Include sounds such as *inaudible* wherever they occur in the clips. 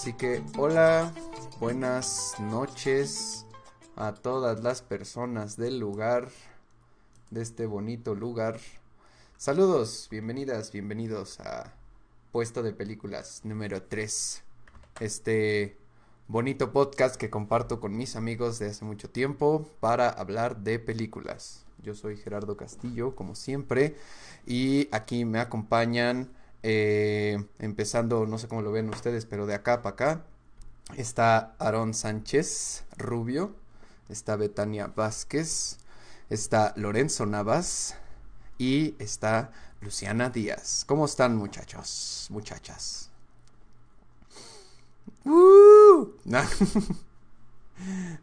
Así que hola, buenas noches a todas las personas del lugar, de este bonito lugar. Saludos, bienvenidas, bienvenidos a Puesto de Películas número 3. Este bonito podcast que comparto con mis amigos de hace mucho tiempo para hablar de películas. Yo soy Gerardo Castillo, como siempre, y aquí me acompañan, eh, empezando, no sé cómo lo ven ustedes, pero de acá para acá, está Aarón Sánchez Rubio, está Betania Vázquez, está Lorenzo Navas y está Luciana Díaz. ¿Cómo están muchachos, muchachas? ¡Uh! *laughs*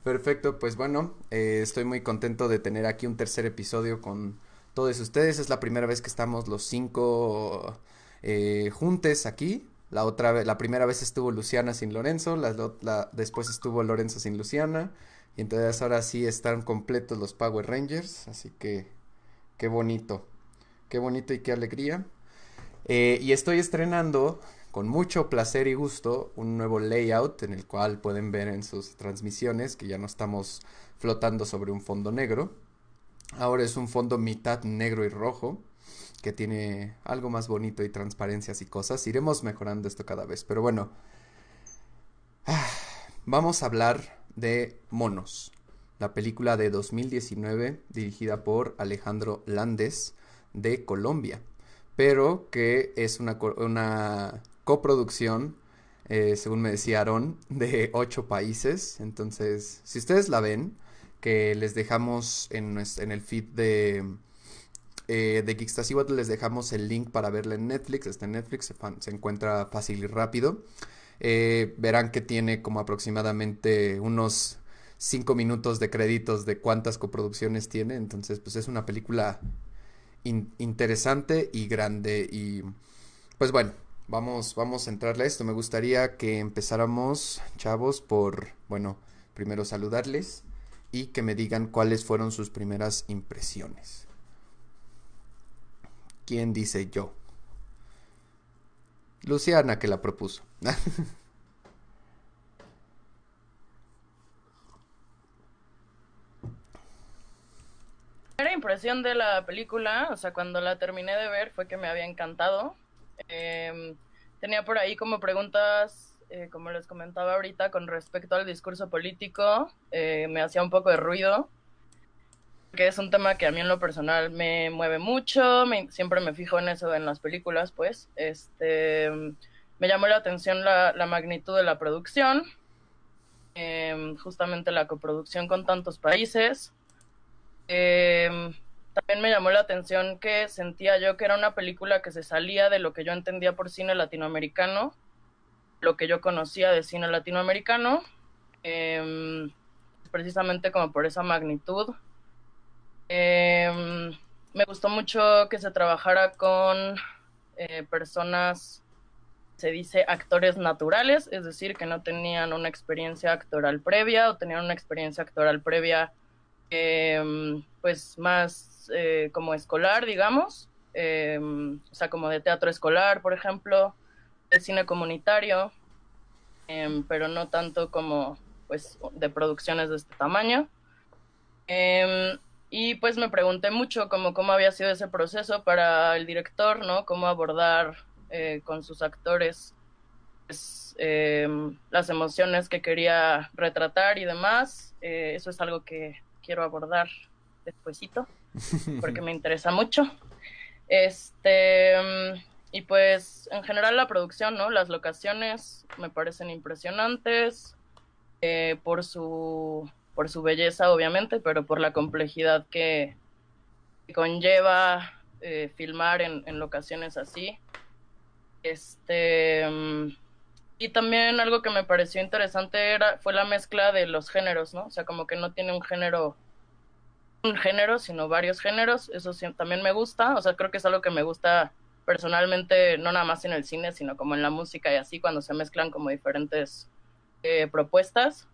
Perfecto, pues bueno, eh, estoy muy contento de tener aquí un tercer episodio con todos ustedes. Es la primera vez que estamos los cinco eh, juntes aquí. La otra vez, la primera vez estuvo Luciana sin Lorenzo, después estuvo Lorenzo sin Luciana. Y entonces ahora sí están completos los Power Rangers. Así que qué bonito. Qué bonito y qué alegría. Eh, y estoy estrenando con mucho placer y gusto un nuevo layout en el cual pueden ver en sus transmisiones que ya no estamos flotando sobre un fondo negro. Ahora es un fondo mitad negro y rojo que tiene algo más bonito y transparencias y cosas. Iremos mejorando esto cada vez. Pero bueno, ah, vamos a hablar de Monos, la película de 2019 dirigida por Alejandro Landes de Colombia, pero que es una, una coproducción, eh, según me decía Aaron, *laughs* de ocho países. Entonces, si ustedes la ven, que les dejamos en, en el feed de, eh, de les dejamos el link para verla en Netflix. Está en Netflix, se, encuentra fácil y rápido. Eh, verán que tiene como aproximadamente unos cinco minutos de créditos de cuántas coproducciones tiene. Entonces, pues es una película interesante y grande. Y pues bueno, vamos, vamos a entrarle a esto. Me gustaría que empezáramos, chavos, por, bueno, primero saludarles y que me digan cuáles fueron sus primeras impresiones. ¿Quién dice yo? Luciana que la propuso. *laughs* primera impresión de la película, o sea, cuando la terminé de ver, fue que me había encantado. Em, tenía por ahí como preguntas, eh, como les comentaba ahorita, con respecto al discurso político. Eh, me hacía un poco de ruido, que es un tema que a mí en lo personal me mueve mucho. siempre me fijo en eso en las películas, pues. Este, me llamó la atención la, magnitud de la producción, em, justamente la coproducción con tantos países. Eh, también me llamó la atención que sentía yo que era una película que se salía de lo que yo entendía por cine latinoamericano, lo que yo conocía de cine latinoamericano, em, precisamente como por esa magnitud. Em, me gustó mucho que se trabajara con eh, personas, se dice actores naturales, es decir, que no tenían una experiencia actoral previa o tenían una experiencia actoral previa eh, pues más eh, como escolar, digamos, eh, o sea, como de teatro escolar, por ejemplo, de cine comunitario, em, pero no tanto como pues de producciones de este tamaño. Em, y pues me pregunté mucho como cómo había sido ese proceso para el director, ¿no? Cómo abordar eh, con sus actores pues, las emociones que quería retratar y demás. eso es algo que quiero abordar despuesito, *laughs* porque me interesa mucho. Este, y pues en general la producción, ¿no? Las locaciones me parecen impresionantes eh, por su por su belleza, obviamente, pero por la complejidad que, conlleva eh, filmar en, en, locaciones así. Este y también algo que me pareció interesante era fue la mezcla de los géneros, ¿no? O sea, como que no tiene un género un género, sino varios géneros. Eso también me gusta. O sea, creo que es algo que me gusta personalmente, no nada más en el cine, sino como en la música y así, cuando se mezclan como diferentes eh, propuestas.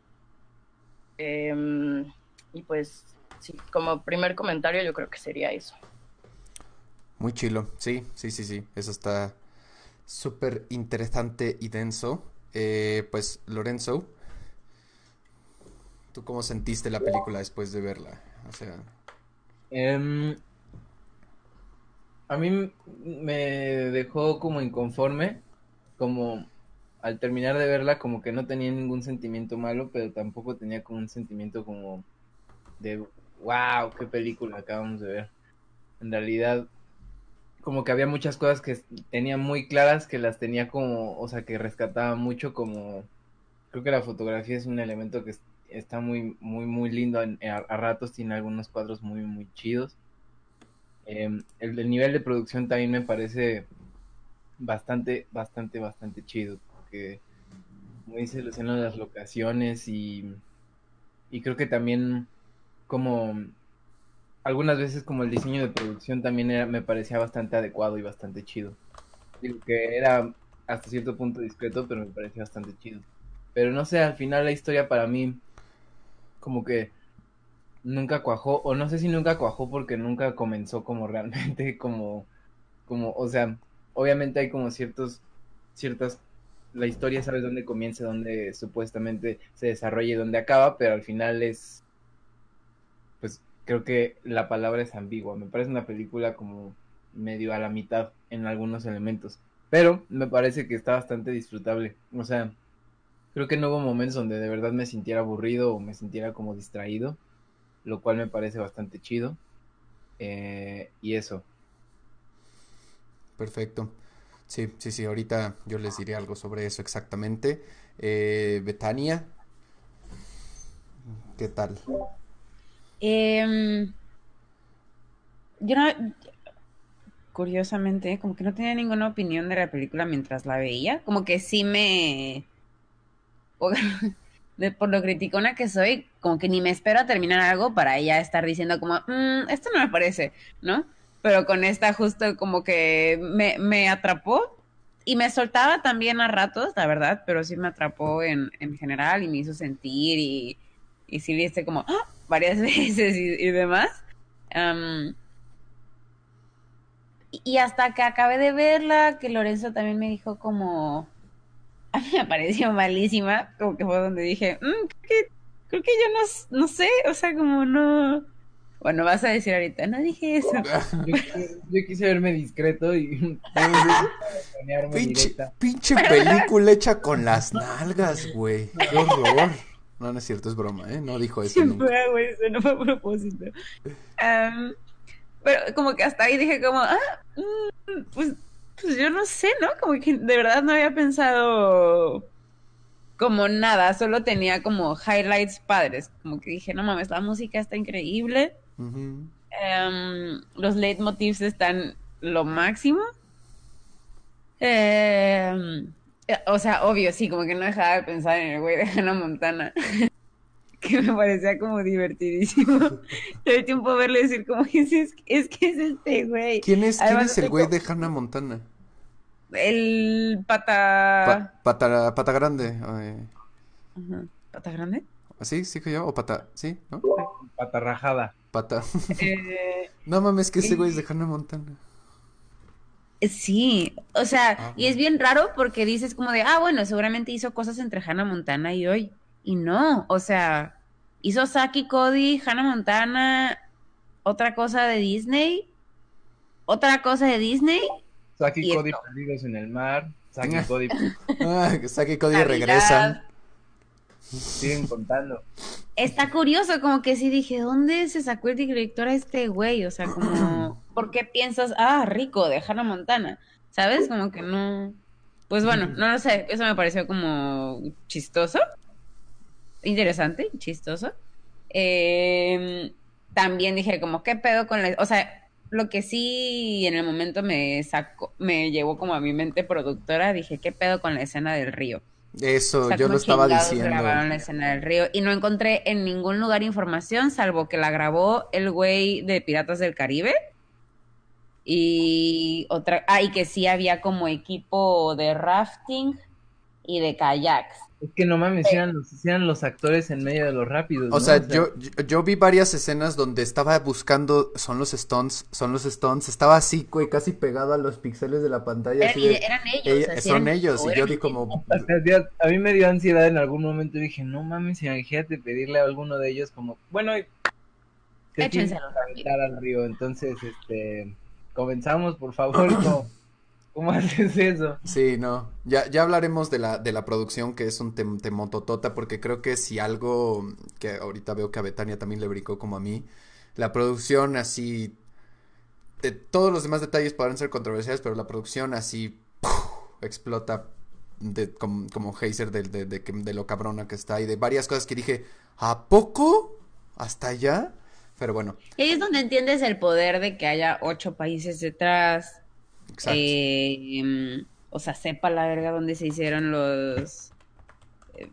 Em, y pues, sí, como primer comentario, yo creo que sería eso. Muy chilo, sí, sí, sí, sí. Eso está súper interesante y denso. eh, pues Lorenzo, ¿tú cómo sentiste la película después de verla? O sea... Em, a mí me dejó como inconforme, como al terminar de verla como que no tenía ningún sentimiento malo, pero tampoco tenía como un sentimiento como de wow, qué película acabamos de ver. En realidad como que había muchas cosas que tenía muy claras que las tenía como, o sea, que rescataba mucho como creo que la fotografía es un elemento que está muy muy muy lindo a, ratos tiene algunos cuadros muy muy chidos. Em, el, nivel de producción también me parece bastante bastante bastante chido porque como dice Luciano las locaciones y y creo que también como algunas veces como el diseño de producción también era, me parecía bastante adecuado y bastante chido. Digo que era hasta cierto punto discreto, pero me parecía bastante chido. Pero no sé, al final la historia para mí como que nunca cuajó, o no sé si nunca cuajó porque nunca comenzó como realmente *laughs* como, como, o sea, obviamente hay como ciertos, ciertas, la historia sabes dónde comienza, dónde supuestamente se desarrolla y dónde acaba, pero al final es, pues creo que la palabra es ambigua. Me parece una película como medio a la mitad en algunos elementos. Pero me parece que está bastante disfrutable. O sea, creo que no hubo momentos donde de verdad me sintiera aburrido o me sintiera como distraído. Lo cual me parece bastante chido. Eh, y eso. Perfecto. Sí, sí, sí. Ahorita yo les diré algo sobre eso exactamente. Eh, Betania. ¿Qué tal? Eh, yo no, curiosamente, como que no tenía ninguna opinión de la película mientras la veía. Como que sí me... *laughs* Por, lo criticona que soy, como que ni me espero a terminar algo para ya estar diciendo como, mm, esto no me parece, ¿no? Pero con esta justo como que me, me atrapó y me soltaba también a ratos, la verdad, pero sí me atrapó en, en general y me hizo sentir y, y sí viste como, ¡ah! varias *laughs* veces y, demás. y hasta que acabé de verla, que Lorenzo también me dijo como, a mí me pareció malísima, como que fue donde dije, mm, creo, que, yo no, no sé, o sea, como no... Bueno, vas a decir ahorita, no dije eso. Yo, *laughs* quise verme discreto y... *laughs* pinche, pinche película hecha con las nalgas, güey. Qué horror. No, no es cierto, es broma, ¿eh? No dijo eso. nunca. Fue, eso no fue a propósito. pero como que hasta ahí dije como, ah, mm, pues, pues yo no sé, ¿no? Como que de verdad no había pensado como nada, solo tenía como highlights padres. Como que dije, no mames, la música está increíble. Los leitmotivs están lo máximo. Eh, o sea, obvio, sí, como que no dejaba de pensar en el güey de Hannah Montana. *laughs* que me parecía como divertidísimo. *laughs* Todo tiempo verle decir como es, es, es que es este güey. ¿Quién es, ¿quién es el güey de Hannah Montana? El pata... pata, pata grande. ¿Pata grande? ¿Sí? ¿Sí que yo? ¿O pata? ¿Sí? ¿No? Pata rajada. Pata. Eh, *laughs* no mames, que ese güey es de Hannah Montana. Sí, o sea, ah, y es bien raro porque dices como de, ah, bueno, seguramente hizo cosas entre Hannah Montana y hoy. Y no, o sea, hizo Saki Cody, Hannah Montana, otra cosa de Disney, otra cosa de Disney. Saki Cody perdidos en el mar, Saki Cody. *laughs* ah, Saki Cody regresa. Siguen contando. Está curioso, como que sí dije, ¿dónde se sacó el director a este güey? O sea, como, *clears throat* ¿por qué piensas, ah, rico, de Hannah Montana? ¿Sabes? Como que no. Pues bueno, no lo sé, eso me pareció como chistoso, interesante, chistoso. Em, también dije, como, ¿qué pedo con la.? O sea, lo que sí en el momento me sacó, me llevó como a mi mente productora, dije, ¿qué pedo con la escena del río? Eso, yo lo estaba diciendo. grabaron la escena del río y no encontré en ningún lugar información, salvo que la grabó el güey de Piratas del Caribe. Y otra, ah, y que sí había como equipo de rafting y de kayaks. Es que no mames, eran los, eran los actores en medio de los rápidos. O ¿no? sea, yo, yo, yo vi varias escenas donde estaba buscando, son los stones, son los stones, estaba así, güey, casi pegado a los píxeles de la pantalla. Así de, eran ellos. "Ella- así son eran- ellos, o y yo vi como, *laughs* O a mí me dio ansiedad en algún momento. Dije, no mames, imagínate pedirle a alguno de ellos como, bueno, Échenselo. al río. Entonces, este, comenzamos, por favor. *clears throat* ¿Cómo, cómo *laughs* haces eso? Sí, no. Ya, ya hablaremos de la, de la producción, que es un tem- temototota, porque creo que si algo que ahorita veo que a Betania también le brincó como a mí, la producción así, de todos los demás detalles podrán ser controversiales, pero la producción así explota de, como, como geyser de, de, de lo cabrona que está y de varias cosas que dije, ¿a poco? ¿Hasta allá? Pero bueno, Y ahí es donde entiendes el poder de que haya ocho países detrás. Eh, em, o sea, sepa la verga dónde se hicieron los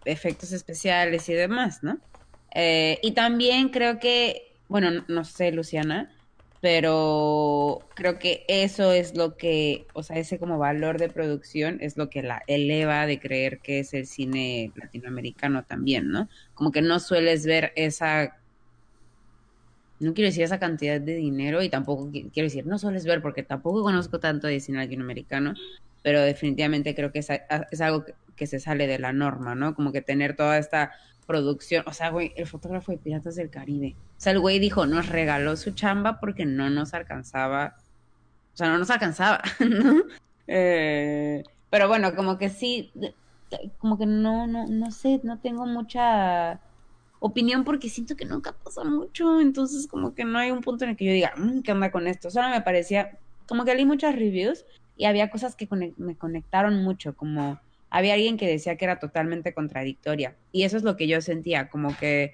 efectos especiales y demás, ¿no? Eh, y también creo que, bueno, no, no sé, Luciana, pero creo que eso es lo que, o sea, ese como valor de producción es lo que la eleva de creer que es el cine latinoamericano también, ¿no? Como que no sueles ver esa no quiero decir esa cantidad de dinero y tampoco qui- quiero decir, no sueles ver porque tampoco conozco tanto de cine latinoamericano, pero definitivamente creo que es, es algo que, que se sale de la norma, ¿no? Como que tener toda esta producción, o sea, güey, el fotógrafo de Piratas del Caribe, o sea, el güey dijo, nos regaló su chamba porque no nos alcanzaba, o sea, no nos alcanzaba, *laughs* ¿no? Eh, pero bueno, como que sí, como que no, no, no sé, no tengo mucha opinión porque siento que nunca pasa mucho, entonces como que no hay un punto en el que yo diga, "Mm, ¿qué onda con esto? Solo me parecía, como que leí muchas reviews y había cosas que me conectaron mucho, como había alguien que decía que era totalmente contradictoria y eso es lo que yo sentía, como que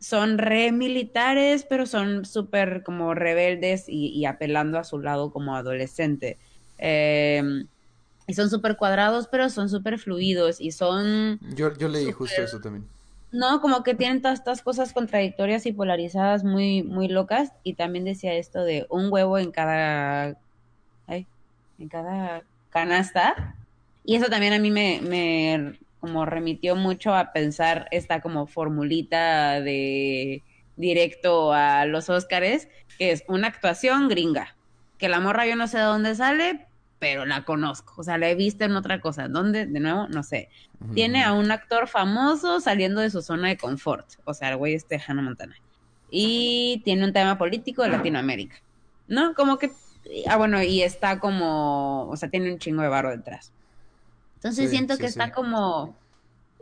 son re militares, pero son súper como rebeldes y, y apelando a su lado como adolescente. Eh, y son súper cuadrados, pero son súper fluidos y son Yo, yo leí súper- justo eso también. No, como que tienen todas estas cosas contradictorias y polarizadas muy, muy locas. Y también decía esto de un huevo en cada, ay, en cada canasta. Y eso también a mí me, me como remitió mucho a pensar esta como formulita de directo a los Óscares, que es una actuación gringa. Que la morra yo no sé de dónde sale, pero la conozco. O sea, la he visto en otra cosa. ¿Dónde? De nuevo, no sé tiene a un actor famoso saliendo de su zona de confort. O sea, el güey es de Hannah Montana. Y tiene un tema político de Latinoamérica. ¿No? Como que. Ah, bueno, y está como. O sea, tiene un chingo de barro detrás. Entonces Sí, siento sí, que sí. está como.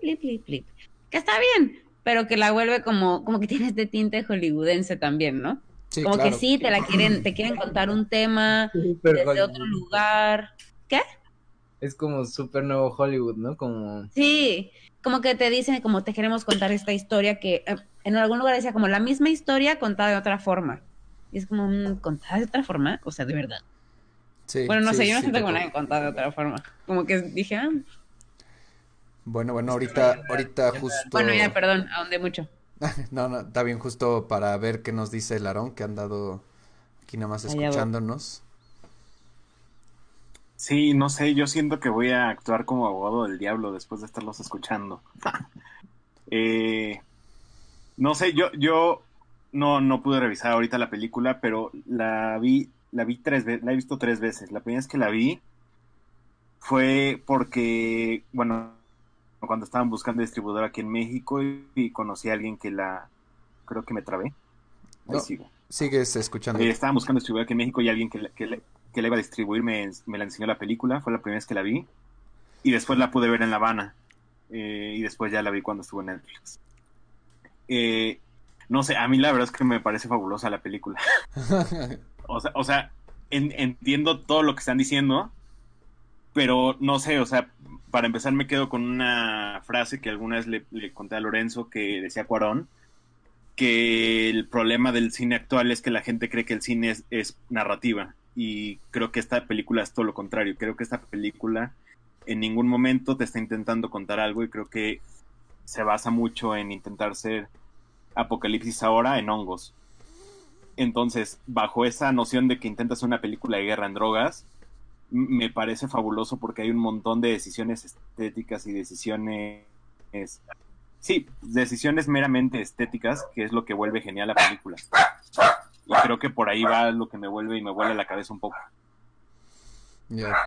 Flip, flip, flip. Que está bien, pero que la vuelve como. Como que tiene este tinte hollywoodense también, ¿no? Sí, como claro. que sí, te la quieren, te quieren contar un tema desde Hollywood. otro lugar. ¿Qué? Es como súper nuevo Hollywood, ¿no? Como... Sí, como que te dicen, como te queremos contar esta historia que eh, en algún lugar decía como la misma historia contada de otra forma. Y es como, mm, ¿contada de otra forma? O sea, de verdad. Sí, bueno, no sí, sé, yo no sí, siento como co- la he contado de otra forma. Como que dije, ah, Bueno, bueno, ahorita, ahorita justo... bueno, ya, perdón, ahondé mucho. *laughs* No, no, está bien justo para ver qué nos dice el Aarón, que ha andado aquí nada más escuchándonos. Sí, no sé, yo siento que voy a actuar como abogado del diablo después de estarlos escuchando. *laughs* Eh, no sé, yo, yo no, no pude revisar ahorita la película, pero la vi, la vi tres veces, la he visto tres veces. La primera vez que la vi fue porque, bueno, cuando estaban buscando distribuidor aquí en México y, y conocí a alguien que la, creo que me trabé. Ahí No. sigo. Sigues escuchando. Eh, estaban buscando distribuidor aquí en México y alguien que, la- que la iba a distribuir me, me la enseñó la película, fue la primera vez que la vi. Y después la pude ver en La Habana. Eh, y después ya la vi cuando estuvo en Netflix. Eh, no sé, a mí la verdad es que me parece fabulosa la película. *laughs* O sea, o sea en- entiendo todo lo que están diciendo, pero no sé, o sea, para empezar me quedo con una frase que alguna vez le, conté a Lorenzo que decía Cuarón, que el problema del cine actual es que la gente cree que el cine es, es narrativa y creo que esta película es todo lo contrario, creo que esta película en ningún momento te está intentando contar algo y creo que se basa mucho en intentar ser apocalipsis ahora en hongos. Entonces, bajo esa noción de que intentas una película de guerra en drogas, me parece fabuloso porque hay un montón de decisiones estéticas y decisiones sí, decisiones meramente estéticas, que es lo que vuelve genial la película. Y creo que por ahí va lo que me vuelve y me vuelve la cabeza un poco. Ya.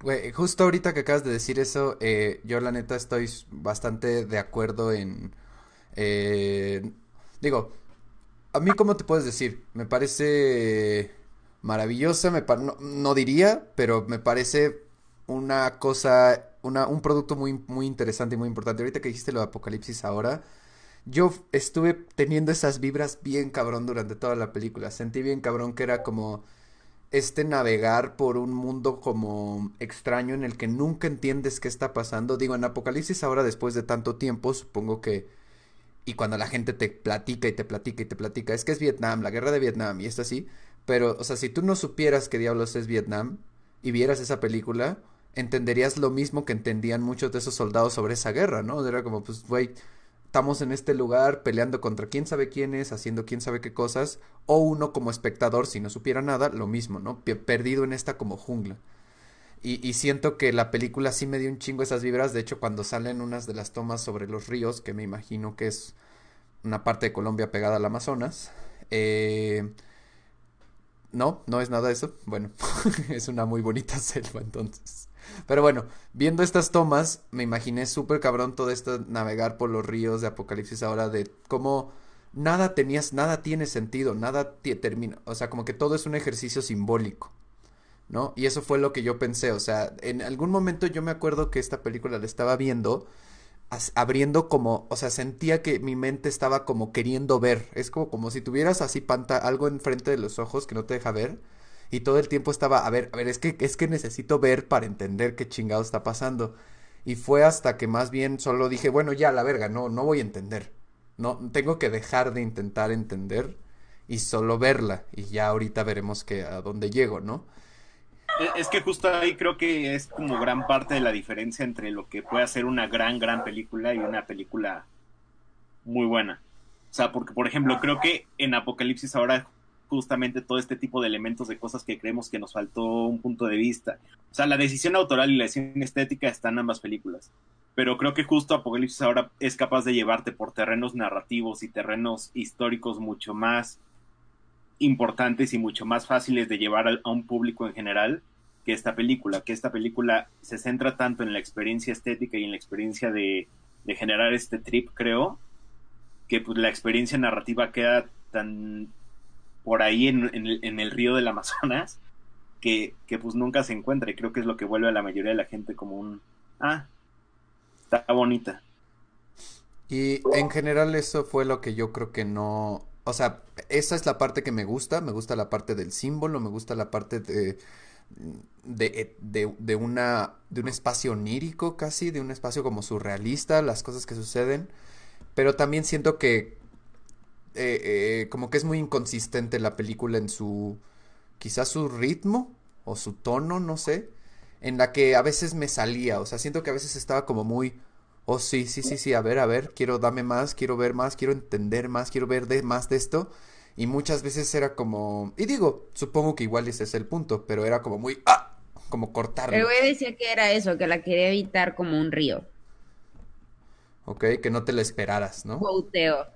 Güey, justo ahorita que acabas de decir eso, eh, yo la neta estoy bastante de acuerdo en... eh, digo, a mí, ¿cómo te puedes decir? Me parece maravillosa, me no, no diría, pero me parece una cosa, una, un producto muy, muy interesante y muy importante. Ahorita que dijiste lo de Apocalipsis ahora, yo estuve teniendo esas vibras bien cabrón durante toda la película. Sentí bien cabrón que era como este navegar por un mundo como extraño en el que nunca entiendes qué está pasando. Digo, en Apocalipsis ahora, después de tanto tiempo, supongo que y cuando la gente te platica y te platica y te platica, es que es Vietnam, la guerra de Vietnam y esto así, pero, o sea, si tú no supieras qué diablos es Vietnam y vieras esa película, entenderías lo mismo que entendían muchos de esos soldados sobre esa guerra, ¿no? Era como, pues, güey, estamos en este lugar peleando contra quién sabe quiénes, haciendo quién sabe qué cosas, o uno como espectador, si no supiera nada, lo mismo, ¿no? Pe- Perdido en esta como jungla. Y, y siento que la película sí me dio un chingo esas vibras. De hecho, cuando salen unas de las tomas sobre los ríos, que me imagino que es una parte de Colombia pegada al Amazonas. eh, no, no es nada eso. Bueno, *laughs* es una muy bonita *laughs* selva entonces. Pero bueno, viendo estas tomas, me imaginé súper cabrón todo esto navegar por los ríos de Apocalipsis ahora de cómo nada tenías, nada tiene sentido, nada termina, o sea, como que todo es un ejercicio simbólico. ¿no? Y eso fue lo que yo pensé, o sea, en algún momento yo me acuerdo que esta película la estaba viendo, abriendo como, o sea, sentía que mi mente estaba como queriendo ver, es como, como si tuvieras así panta algo enfrente de los ojos que no te deja ver, y todo el tiempo estaba, a ver, a ver, es que, es que necesito ver para entender qué chingado está pasando. Y fue hasta que más bien solo dije, bueno, ya, la verga, no, no voy a entender. No, tengo que dejar de intentar entender y solo verla. Y ya ahorita veremos que a dónde llego, ¿no? E- Es que justo ahí creo que es como gran parte de la diferencia entre lo que puede hacer una gran, gran película y una película muy buena. O sea, porque, por ejemplo, creo que en Apocalipsis ahora justamente todo este tipo de elementos de cosas que creemos que nos faltó un punto de vista. O sea, la decisión autoral y la decisión estética están en ambas películas. Pero creo que justo Apocalipsis ahora es capaz de llevarte por terrenos narrativos y terrenos históricos mucho más importantes y mucho más fáciles de llevar a, un público en general que esta película, que esta película se centra tanto en la experiencia estética y en la experiencia de, generar este trip, creo, que pues la experiencia narrativa queda tan por ahí en, en el, en el río del Amazonas que, que pues nunca se encuentra y creo que es lo que vuelve a la mayoría de la gente como un, ah, está bonita. Y en general eso fue lo que yo creo que no, o sea, esa es la parte que me gusta, me gusta la parte del símbolo, me gusta la parte de de, de, de una de un espacio onírico casi, de un espacio como surrealista, las cosas que suceden, pero también siento que eh, eh, como que es muy inconsistente la película en su quizás su ritmo o su tono, no sé, en la que a veces me salía, o sea, siento que a veces estaba como muy Oh, sí, sí, sí, sí, a ver, a ver, quiero dame más, quiero ver más, quiero entender más, quiero ver de, más de esto. Y muchas veces era como, y digo, supongo que igual ese es el punto, pero era como muy, ah, como El cortarlo, güey decía que era eso, que la quería evitar como un río. ¿ok? Que no te lo esperaras, ¿no? Quoteo.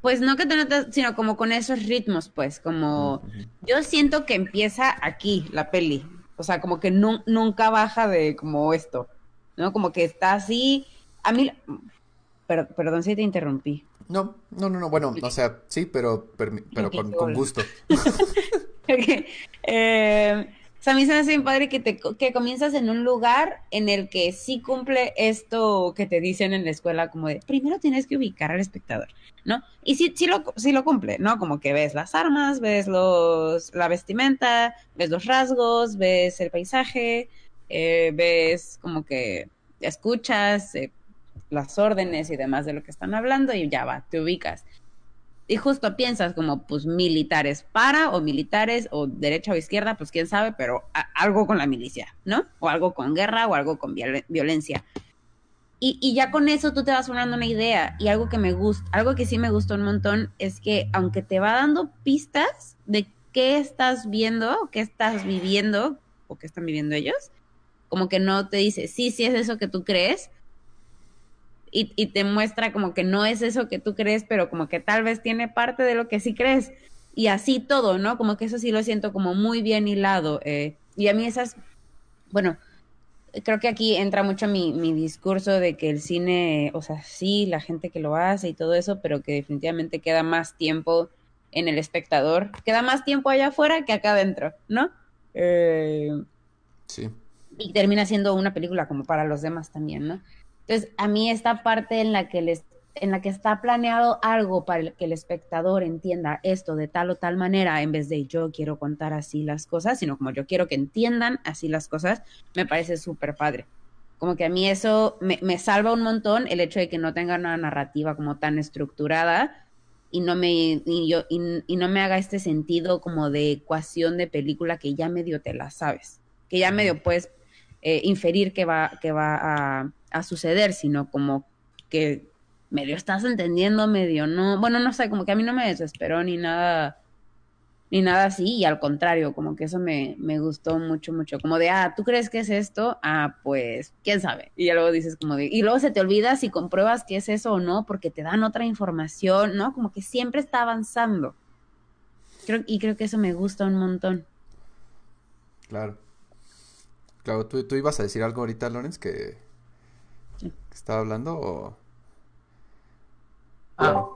Pues no que te notas, sino como con esos ritmos, pues, como yo siento que empieza aquí la peli, o sea, como que nu- nunca baja de como esto, ¿no? Como que está así, a mí, per- perdón si te interrumpí. No, no, no, no, bueno, o sea, sí, pero, pero con, gusto. *laughs* Ok. Eh, o sea, a mí se me hace bien padre que, te, que comienzas en un lugar en el que sí cumple esto que te dicen en la escuela, como de primero tienes que ubicar al espectador, ¿no? Y sí, sí, lo, sí lo cumple, ¿no? Como que ves las armas, ves los, la vestimenta, ves los rasgos, ves el paisaje, eh, ves como que escuchas eh, las órdenes y demás de lo que están hablando y ya va, te ubicas. Y justo piensas como, pues, militares para o militares o derecha o izquierda, pues quién sabe, pero algo con la milicia, ¿no? O algo con guerra o algo con viol- violencia. Y, y ya con eso tú te vas formando una idea. Y algo que me gusta, algo que sí me gustó un montón es que aunque te va dando pistas de qué estás viendo, qué estás viviendo o qué están viviendo ellos, como que no te dice, sí, sí es eso que tú crees, y, y te muestra como que no es eso que tú crees, pero como que tal vez tiene parte de lo que sí crees. Y así todo, ¿no? Como que eso sí lo siento como muy bien hilado. Eh, y a mí esas, bueno, creo que aquí entra mucho mi, mi discurso de que el cine, o sea, sí, la gente que lo hace y todo eso, pero que definitivamente queda más tiempo en el espectador, queda más tiempo allá afuera que acá adentro, ¿no? Eh, Sí. y termina siendo una película como para los demás también, ¿no? Entonces, a mí esta parte en la que les en la que está planeado algo para que el espectador entienda esto de tal o tal manera, en vez de yo quiero contar así las cosas, sino como yo quiero que entiendan así las cosas, me parece súper padre. Como que a mí eso me, me salva un montón el hecho de que no tenga una narrativa como tan estructurada y no me y yo y, y no me haga este sentido como de ecuación de película que ya medio te la sabes, que ya medio puedes eh, inferir que va que va a, suceder, sino como que medio estás entendiendo, medio no, bueno, no sé, como que a mí no me desesperó ni nada ni nada así, y al contrario, como que eso me, me gustó mucho, mucho, como de, ah, ¿tú crees que es esto? Ah, pues, quién sabe. Y luego dices como de, y luego se te olvida si compruebas que es eso o no, porque te dan otra información, ¿no? Como que siempre está avanzando. Creo, y creo que eso me gusta un montón. Claro. Claro, ¿tú, tú ibas a decir algo ahorita, Lorenz, que, estaba hablando o... Ah,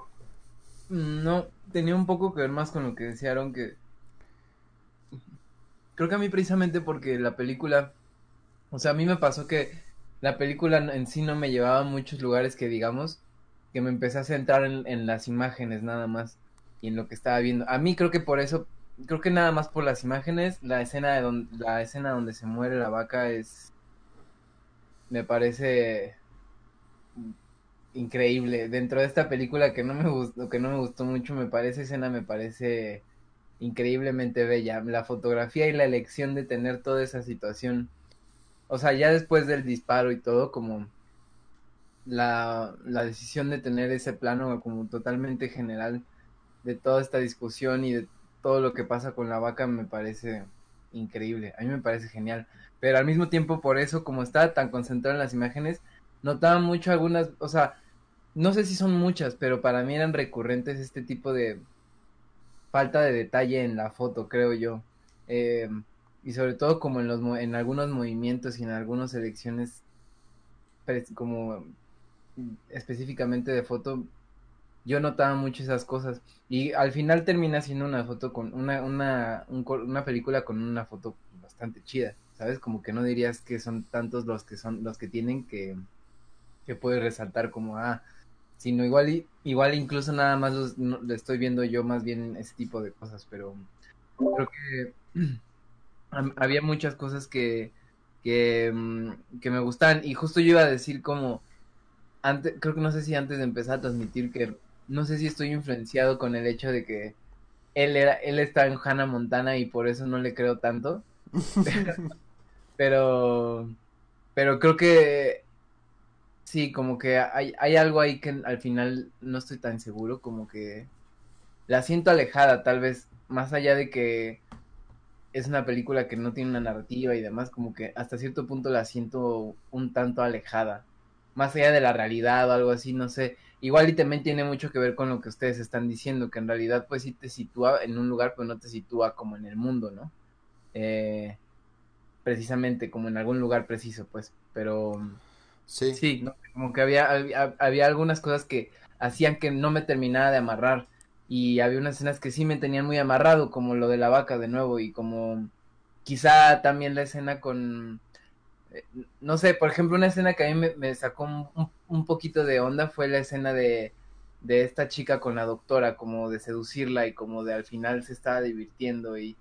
no, tenía un poco que ver más con lo que decía Aaron, que creo que a mí precisamente porque la película, o sea, a mí me pasó que la película en sí no me llevaba a muchos lugares que digamos, que me empecé a centrar en, en las imágenes nada más y en lo que estaba viendo. A mí creo que por eso, creo que nada más por las imágenes, la escena de donde, la escena donde se muere la vaca es, me parece increíble. Dentro de esta película que no me gustó, que no me gustó mucho, me parece escena, me parece increíblemente bella. La fotografía y la elección de tener toda esa situación. O sea, ya después del disparo y todo, como la, la decisión de tener ese plano como totalmente general de toda esta discusión y de todo lo que pasa con la vaca me parece increíble. A mí me parece genial. Pero al mismo tiempo, por eso, como estaba tan concentrado en las imágenes, notaba mucho algunas, o sea, no sé si son muchas, pero para mí eran recurrentes este tipo de falta de detalle en la foto, creo yo. Eh, y sobre todo como en los en algunos movimientos y en algunas selecciones pre- como específicamente de foto, yo notaba mucho esas cosas. Y al final termina siendo una foto con una, una, una película con una foto bastante chida, ¿sabes? Como que no dirías que son tantos los que son, los que tienen que, que puedes resaltar como, ah, sino igual, igual incluso nada más los, lo estoy viendo yo más bien ese tipo de cosas, pero creo que *clears throat* había muchas cosas que, que, mm, que me gustaban y justo yo iba a decir como antes, creo que no sé si antes de empezar a transmitir que no sé si estoy influenciado con el hecho de que él era, él está en Hannah Montana y por eso no le creo tanto. *laughs* Pero, pero creo que sí, como que hay, hay algo ahí que al final no estoy tan seguro, como que la siento alejada, tal vez, más allá de que es una película que no tiene una narrativa y demás, como que hasta cierto punto la siento un tanto alejada, más allá de la realidad o algo así, no sé. Igual y también tiene mucho que ver con lo que ustedes están diciendo, que en realidad pues sí te sitúa en un lugar, pero no te sitúa como en el mundo, ¿no? Eh, precisamente como en algún lugar preciso, pues, pero Sí. sí, ¿no? como que había, había, había algunas cosas que hacían que no me terminara de amarrar y había unas escenas que sí me tenían muy amarrado, como lo de la vaca de nuevo y como quizá también la escena con, eh, no sé, por ejemplo, una escena que a mí me, me sacó un, un- un poquito de onda fue la escena de, de esta chica con la doctora, como de seducirla y como de al final se estaba divirtiendo y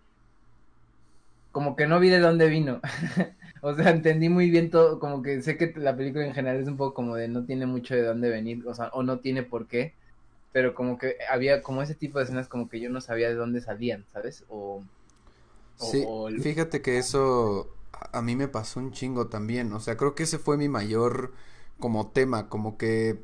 como que no vi de dónde vino. *laughs* O sea, entendí muy bien todo, como que sé que la película en general es un poco como de no tiene mucho de dónde venir, o sea, o no tiene por qué, pero como que había como ese tipo de escenas como que yo no sabía de dónde salían, ¿sabes? O, o- Sí, o el- fíjate que eso a a mí me pasó un chingo también, o sea, creo que ese fue mi mayor como tema, como que,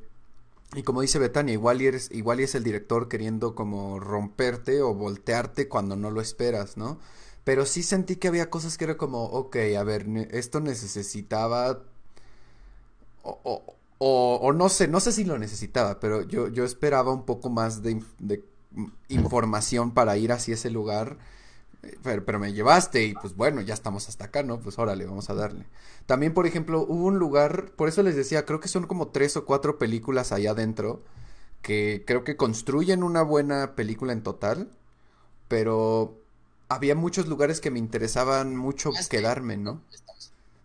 y como dice Betania, igual eres, igual es el director queriendo como romperte o voltearte cuando no lo esperas, ¿no? Pero sí sentí que había cosas que era como, ok, a ver, esto necesitaba, o, o- o, no sé, no sé si lo necesitaba, pero yo, yo esperaba un poco más de, de, mm, información para ir hacia ese lugar. Pero, pero me llevaste y pues bueno, ya estamos hasta acá, ¿no? Pues órale, vamos a darle. También, por ejemplo, hubo un lugar, por eso les decía, creo que son como tres o cuatro películas allá adentro que creo que construyen una buena película en total, pero había muchos lugares que me interesaban mucho quedarme, ¿no?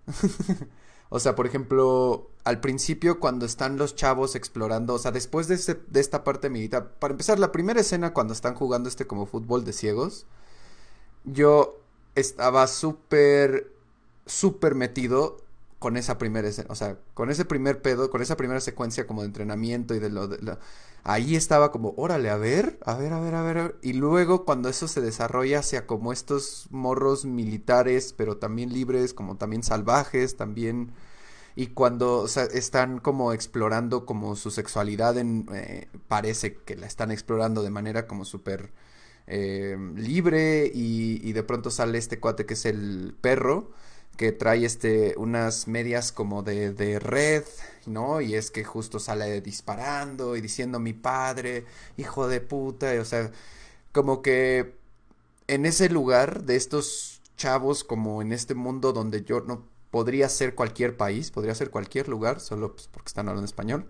*laughs* O sea, por ejemplo, al principio cuando están los chavos explorando, o sea, después de, ese- de esta parte militar, para empezar, la primera escena cuando están jugando este como fútbol de ciegos, yo estaba súper, súper metido con esa primera escena, o sea, con ese primer pedo, con esa primera secuencia como de entrenamiento y de lo, de lo- ahí estaba como, órale, a ver, a ver, a ver, a ver, y luego cuando eso se desarrolla hacia como estos morros militares, pero también libres, como también salvajes, también, y cuando, están como explorando como su sexualidad en, eh, parece que la están explorando de manera como súper eh, libre y, de pronto sale este cuate que es el perro que trae este unas medias como de, de red, ¿no? Y es que justo sale disparando y diciendo mi padre, hijo de puta, y, o sea, como que en ese lugar de estos chavos, como en este mundo donde yo no podría ser cualquier país, podría ser cualquier lugar, solo pues, porque están hablando español,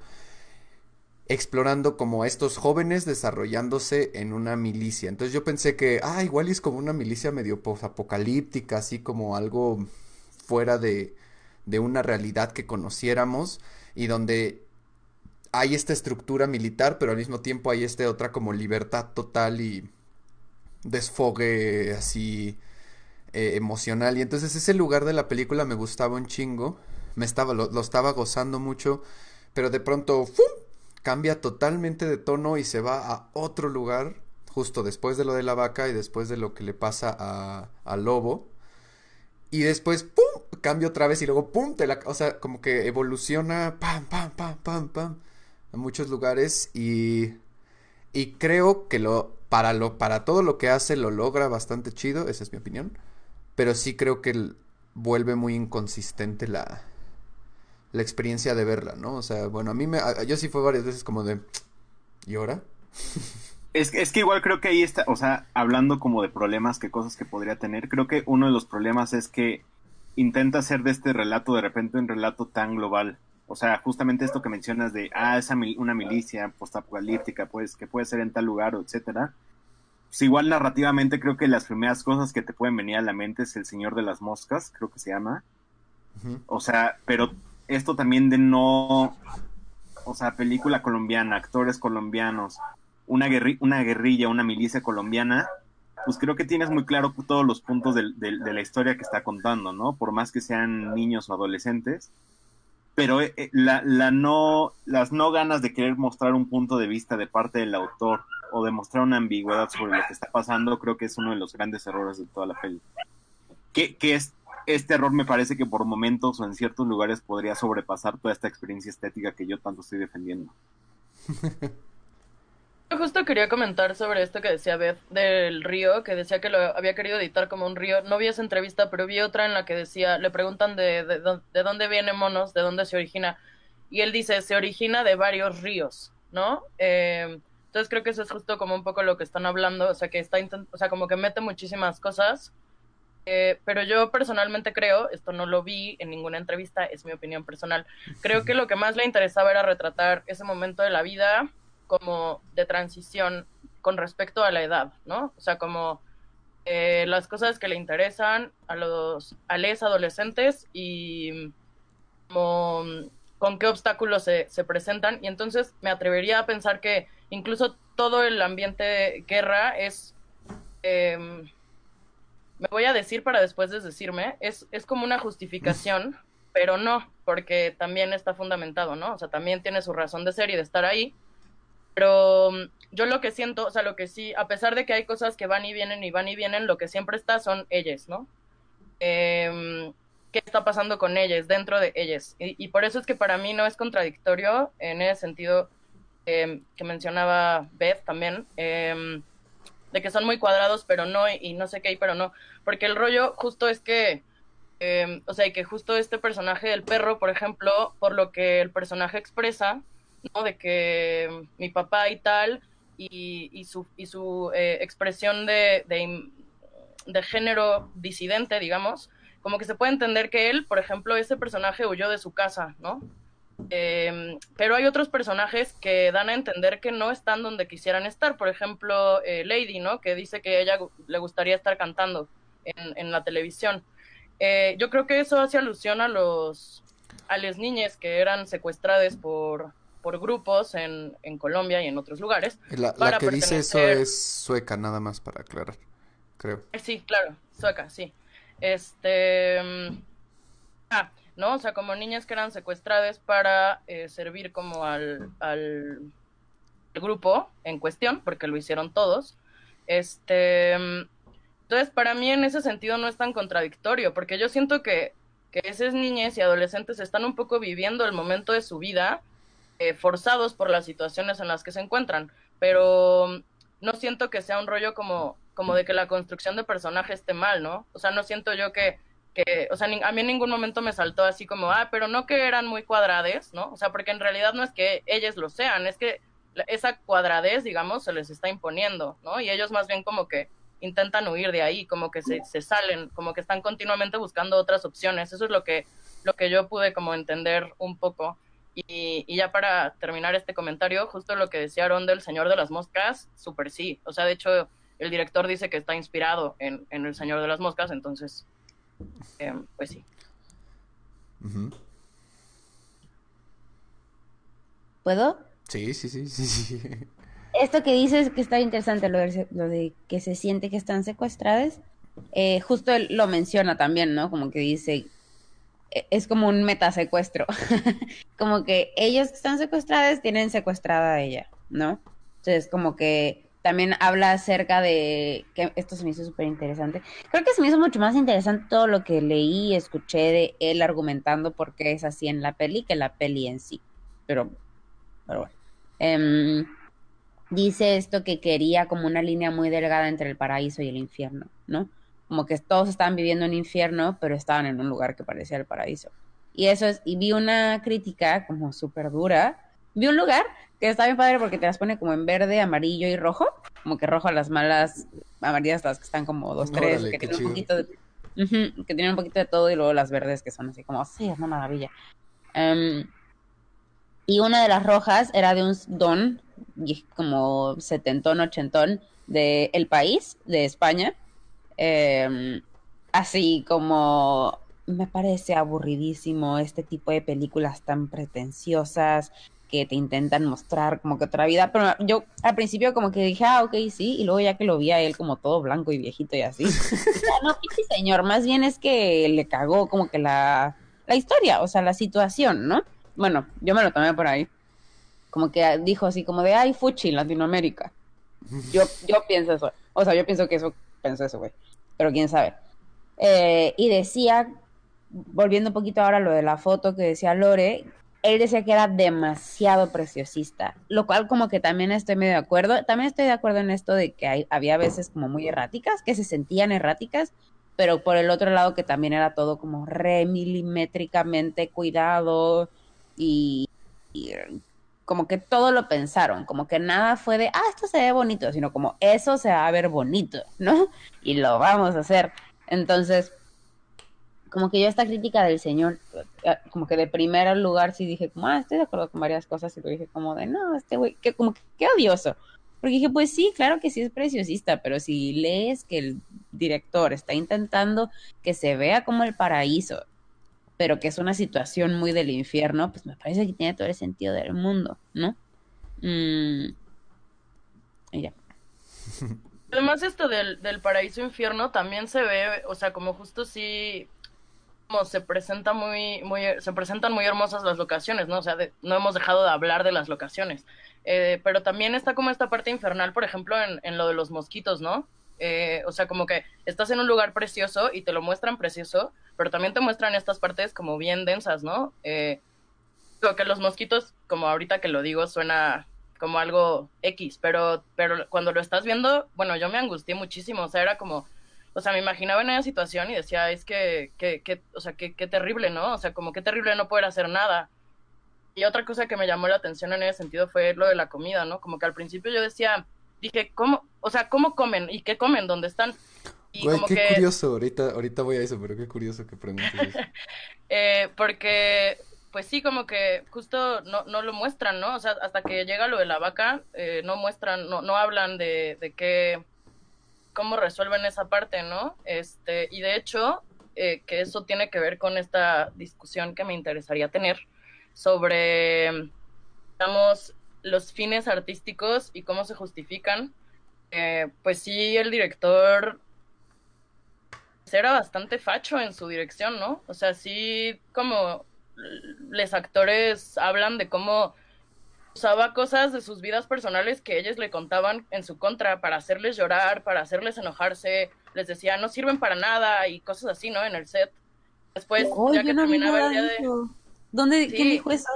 explorando como a estos jóvenes desarrollándose en una milicia. Entonces yo pensé que, ah, igual es como una milicia medio apocalíptica, así como algo fuera de, de una realidad que conociéramos y donde hay esta estructura militar, pero al mismo tiempo hay esta otra como libertad total y desfogue así eh, emocional. Y entonces ese lugar de la película me gustaba un chingo, me estaba, lo, lo estaba gozando mucho, pero de pronto ¡fum! Cambia totalmente de tono y se va a otro lugar, justo después de lo de la vaca y después de lo que le pasa a, a Lobo. Y después, ¡pum! Cambia otra vez y luego, ¡pum! Te la, o sea, como que evoluciona, pam, pam, pam, pam, pam, a muchos lugares y, y creo que lo, para lo, para todo lo que hace lo logra bastante chido, esa es mi opinión, pero sí creo que el- vuelve muy inconsistente la, la experiencia de verla, ¿no? O sea, bueno, a mí me, a- yo sí fue varias veces como de, ¿y ahora? *laughs* Es, es que igual creo que ahí está, o sea, hablando como de problemas, que cosas que podría tener, creo que uno de los problemas es que intenta hacer de este relato de repente un relato tan global. O sea, justamente esto que mencionas de, ah, esa mil- una milicia postapocalíptica, pues, que puede ser en tal lugar, o etcétera. Pues igual narrativamente creo que las primeras cosas que te pueden venir a la mente es El Señor de las Moscas, creo que se llama. O sea, pero esto también de no, o sea, película colombiana, actores colombianos, una, guerri- una guerrilla, una milicia colombiana, pues creo que tienes muy claro todos los puntos del- del- de, la historia que está contando, ¿no? Por más que sean niños o adolescentes. Pero eh, eh, la, la no, las no ganas de querer mostrar un punto de vista de parte del autor o de mostrar una ambigüedad sobre lo que está pasando, creo que es uno de los grandes errores de toda la peli. Que, que es, este error me parece que por momentos o en ciertos lugares podría sobrepasar toda esta experiencia estética que yo tanto estoy defendiendo. *laughs* Yo justo quería comentar sobre esto que decía Beth del río, que decía que lo había querido editar como un río. No vi esa entrevista, pero vi otra en la que decía, le preguntan de, de, dó- de dónde viene Monos, de dónde se origina. Y él dice, se origina de varios ríos, ¿no? Eh, entonces creo que eso es justo como un poco lo que están hablando, o sea, que está, o sea, como que mete muchísimas cosas. Eh, pero yo personalmente creo, esto no lo vi en ninguna entrevista, es mi opinión personal, creo que lo que más le interesaba era retratar ese momento de la vida como de transición con respecto a la edad, ¿no? O sea, como eh, las cosas que le interesan a los a les adolescentes y como con qué obstáculos se, se presentan. Y entonces me atrevería a pensar que incluso todo el ambiente guerra es... em, me voy a decir para después desdecirme, es, es como una justificación, *laughs* pero no, porque también está fundamentado, ¿no? O sea, también tiene su razón de ser y de estar ahí. Pero mm, yo lo que siento, o sea, lo que sí, a pesar de que hay cosas que van y vienen y van y vienen, lo que siempre está son ellas, ¿no? Em, ¿Qué está pasando con ellas, dentro de ellas? Y, y por eso es que para mí no es contradictorio en ese sentido em, que mencionaba Beth también, em, de que son muy cuadrados, pero no, y no sé qué, y pero no. Porque el rollo justo es que eh, o sea, que justo este personaje del perro, por ejemplo, por lo que el personaje expresa, ¿no? De que mi papá y tal, y, y su, y su eh, expresión de, de género disidente, digamos, como que se puede entender que él, por ejemplo, ese personaje huyó de su casa, ¿no? Eh, pero hay otros personajes que dan a entender que no están donde quisieran estar. Por ejemplo, eh, Lady, ¿no? Que dice que a ella le gustaría estar cantando en, en la televisión. Eh, yo creo que eso hace alusión a los a las niñas que eran secuestradas por, por grupos en, en Colombia y en otros lugares. La, que dice eso es sueca, nada más para aclarar, creo. Sí, claro, sueca, sí. Este. mm, Ah, ¿no? O sea, como niñas que eran secuestradas para eh, servir como al, al grupo en cuestión, porque lo hicieron todos. Este. Entonces, para mí en ese sentido no es tan contradictorio, porque yo siento que, que esas niñas y adolescentes están un poco viviendo el momento de su vida eh, forzados por las situaciones en las que se encuentran, pero no siento que sea un rollo como, como de que la construcción de personaje esté mal, ¿no? O sea, no siento yo que, que o sea, a mí en ningún momento me saltó así como, ah, pero no que eran muy cuadrades, ¿no? O sea, porque en realidad no es que ellas lo sean, es que esa cuadradez, digamos, se les está imponiendo, ¿no? Y ellos más bien como que intentan huir de ahí, como que se, se salen, como que están continuamente buscando otras opciones. Eso es lo que, lo que yo pude como entender un poco. Y, y ya para terminar este comentario, justo lo que decía Aaron del Señor de las Moscas, súper sí. O sea, de hecho, el director dice que está inspirado en, en El Señor de las Moscas, entonces, eh, pues sí. ¿Puedo? Sí, sí, sí, sí, sí. Esto que dices que está interesante, lo de, lo de que se siente que están secuestradas, eh, justo él lo menciona también, ¿no? Como que dice, e- es como un metasecuestro, *laughs* como que ellos que están secuestradas tienen secuestrada a ella, ¿no? Entonces, como que también habla acerca de, que esto se me hizo súper interesante, creo que se me hizo mucho más interesante todo lo que leí y escuché de él argumentando por qué es así en la peli que la peli en sí, pero, pero bueno. Em, dice esto que quería como una línea muy delgada entre el paraíso y el infierno, ¿no? Como que todos estaban viviendo un infierno, pero estaban en un lugar que parecía el paraíso. Y eso es, y vi una crítica como súper dura. Vi un lugar que está bien padre porque te las pone como en verde, amarillo y rojo. Como que rojo las malas, amarillas las que están como dos, tres, que tienen un poquito de, que tienen un poquito de todo y luego las verdes que son así como, sí, es una maravilla. Em, y una de las rojas era de un don como setentón, ochentón de El País, de España. Eh, así como me parece aburridísimo este tipo de películas tan pretenciosas que te intentan mostrar como que otra vida, pero yo al principio como que dije, ah, ok, sí, y luego ya que lo vi a él como todo blanco y viejito y así, *laughs* dije, "Ah, no, pinche señor, más bien es que le cagó como que la, la historia, o sea, la situación, ¿no? Bueno, yo me lo tomé por ahí. Como que dijo así como de, ay, fuchi, Latinoamérica. Yo, yo pienso eso. O sea, yo pienso que eso pensó eso, güey. Pero quién sabe. Eh, y decía, volviendo un poquito ahora a lo de la foto que decía Lore, él decía que era demasiado preciosista, lo cual como que también estoy medio de acuerdo. También estoy de acuerdo en esto de que hay, había veces como muy erráticas, que se sentían erráticas, pero por el otro lado que también era todo como re milimétricamente cuidado y, y como que todo lo pensaron, como que nada fue de, ah, esto se ve bonito, sino como eso se va a ver bonito, ¿no? *laughs* Y lo vamos a hacer. Entonces, como que yo esta crítica del señor, eh, como que de primer lugar sí dije, como, ah, estoy de acuerdo con varias cosas, y lo dije como de, no, este güey, que como que qué odioso. Porque dije, pues sí, claro que sí es preciosista, pero si lees que el director está intentando que se vea como el paraíso, pero que es una situación muy del infierno, pues me parece que tiene todo el sentido del mundo, ¿no? Mm. Y ya. Además esto del, del paraíso infierno también se ve, o sea, como justo sí, se presenta muy, muy, se presentan muy hermosas las locaciones, ¿no? O sea, de- no hemos dejado de hablar de las locaciones. Eh, pero también está como esta parte infernal, por ejemplo, en, en lo de los mosquitos, ¿no? Eh, o sea, como que estás en un lugar precioso y te lo muestran precioso, pero también te muestran estas partes como bien densas, ¿no? Eh, que los mosquitos, como ahorita que lo digo, suena como algo X, pero, pero cuando lo estás viendo, bueno, yo me angustié muchísimo, o sea, era como, o sea, me imaginaba en esa situación y decía, es que, que, que o sea, qué terrible, ¿no? O sea, como qué terrible no poder hacer nada. Y otra cosa que me llamó la atención en ese sentido fue lo de la comida, ¿no? Como que al principio yo decía, dije, ¿cómo? O sea, ¿cómo comen? ¿Y qué comen? ¿Dónde están? Y Güey, qué curioso, ahorita, ahorita voy a eso, pero qué curioso que preguntes eso. *laughs* eh, porque, pues sí, como que justo no, no lo muestran, ¿no? O sea, hasta que llega lo de la vaca, eh, no muestran, no, no hablan de, de qué, cómo resuelven esa parte, ¿no? Este, y de hecho, eh, que eso tiene que ver con esta discusión que me interesaría tener, sobre, digamos, los fines artísticos y cómo se justifican. Eh, pues sí, el director era bastante facho en su dirección, ¿no? O sea, sí, como los actores hablan de cómo usaba cosas de sus vidas personales que ellos le contaban en su contra para hacerles llorar, para hacerles enojarse, les decía no sirven para nada y cosas así, ¿no? En el set. Después, ya que terminaba el día de... ¿Dónde, ¿Quién dijo eso?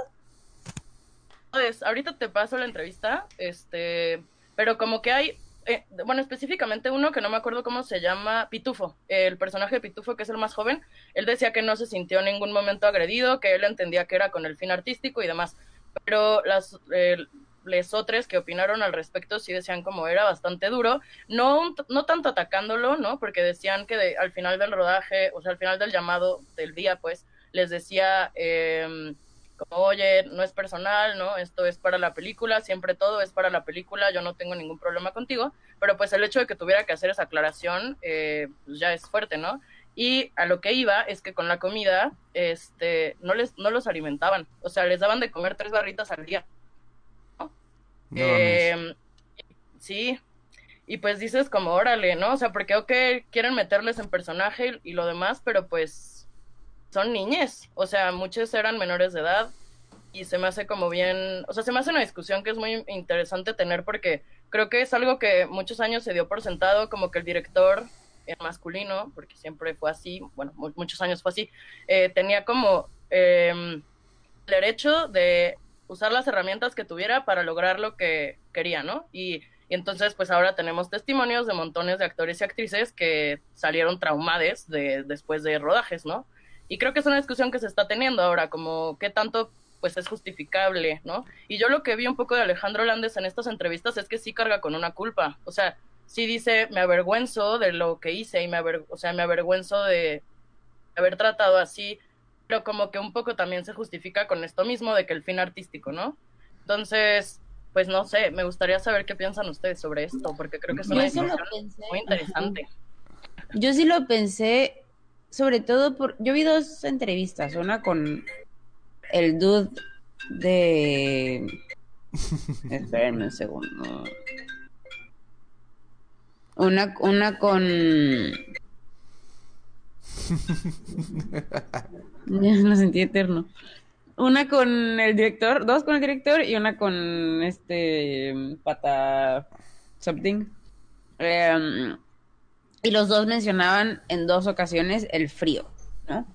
Pues, ahorita te paso la entrevista, este, pero como que hay, eh, bueno, específicamente uno que no me acuerdo cómo se llama, Pitufo, el personaje de Pitufo, que es el más joven, él decía que no se sintió en ningún momento agredido, que él entendía que era con el fin artístico y demás, pero las, eh, les otros que opinaron al respecto sí decían como era bastante duro, no, no tanto atacándolo, ¿no? Porque decían que al final del rodaje, o sea, al final del llamado del día, pues, les decía, eh, como, oye, no es personal, ¿no? Esto es para la película, siempre todo es para la película, yo no tengo ningún problema contigo, pero pues el hecho de que tuviera que hacer esa aclaración, eh, pues ya es fuerte, ¿no? Y a lo que iba es que con la comida, este, no les, no los alimentaban, o sea, les daban de comer tres barritas al día. ¿no? eh, sí, y pues dices como, órale, ¿no? O sea, porque, ok, quieren meterles en personaje y lo demás, pero pues son niñes, o sea, muchos eran menores de edad y se me hace como bien, o sea, se me hace una discusión que es muy interesante tener porque creo que es algo que muchos años se dio por sentado, como que el director en masculino, porque siempre fue así, bueno, muchos años fue así, eh, tenía como eh, el derecho de usar las herramientas que tuviera para lograr lo que quería, ¿no? Y, y, entonces, pues ahora tenemos testimonios de montones de actores y actrices que salieron traumades de, después de rodajes, ¿no? Y creo que es una discusión que se está teniendo ahora, como qué tanto pues es justificable, ¿no? Y yo lo que vi un poco de Alejandro Landes en estas entrevistas es que sí carga con una culpa, o sea, sí dice, me avergüenzo de lo que hice y me aver o sea, me avergüenzo de haber tratado así, pero como que un poco también se justifica con esto mismo de que el fin artístico, ¿no? Entonces, pues no sé, me gustaría saber qué piensan ustedes sobre esto, porque creo que es una discusión muy interesante. Yo sí lo pensé sobre todo por... Yo vi dos entrevistas, una con el dude de... *laughs* Espérenme un segundo. Una, una con... *laughs* ya lo sentí eterno. Una con el director, dos con el director y una con este pata something. Eh, y los dos mencionaban en dos ocasiones el frío, ¿no?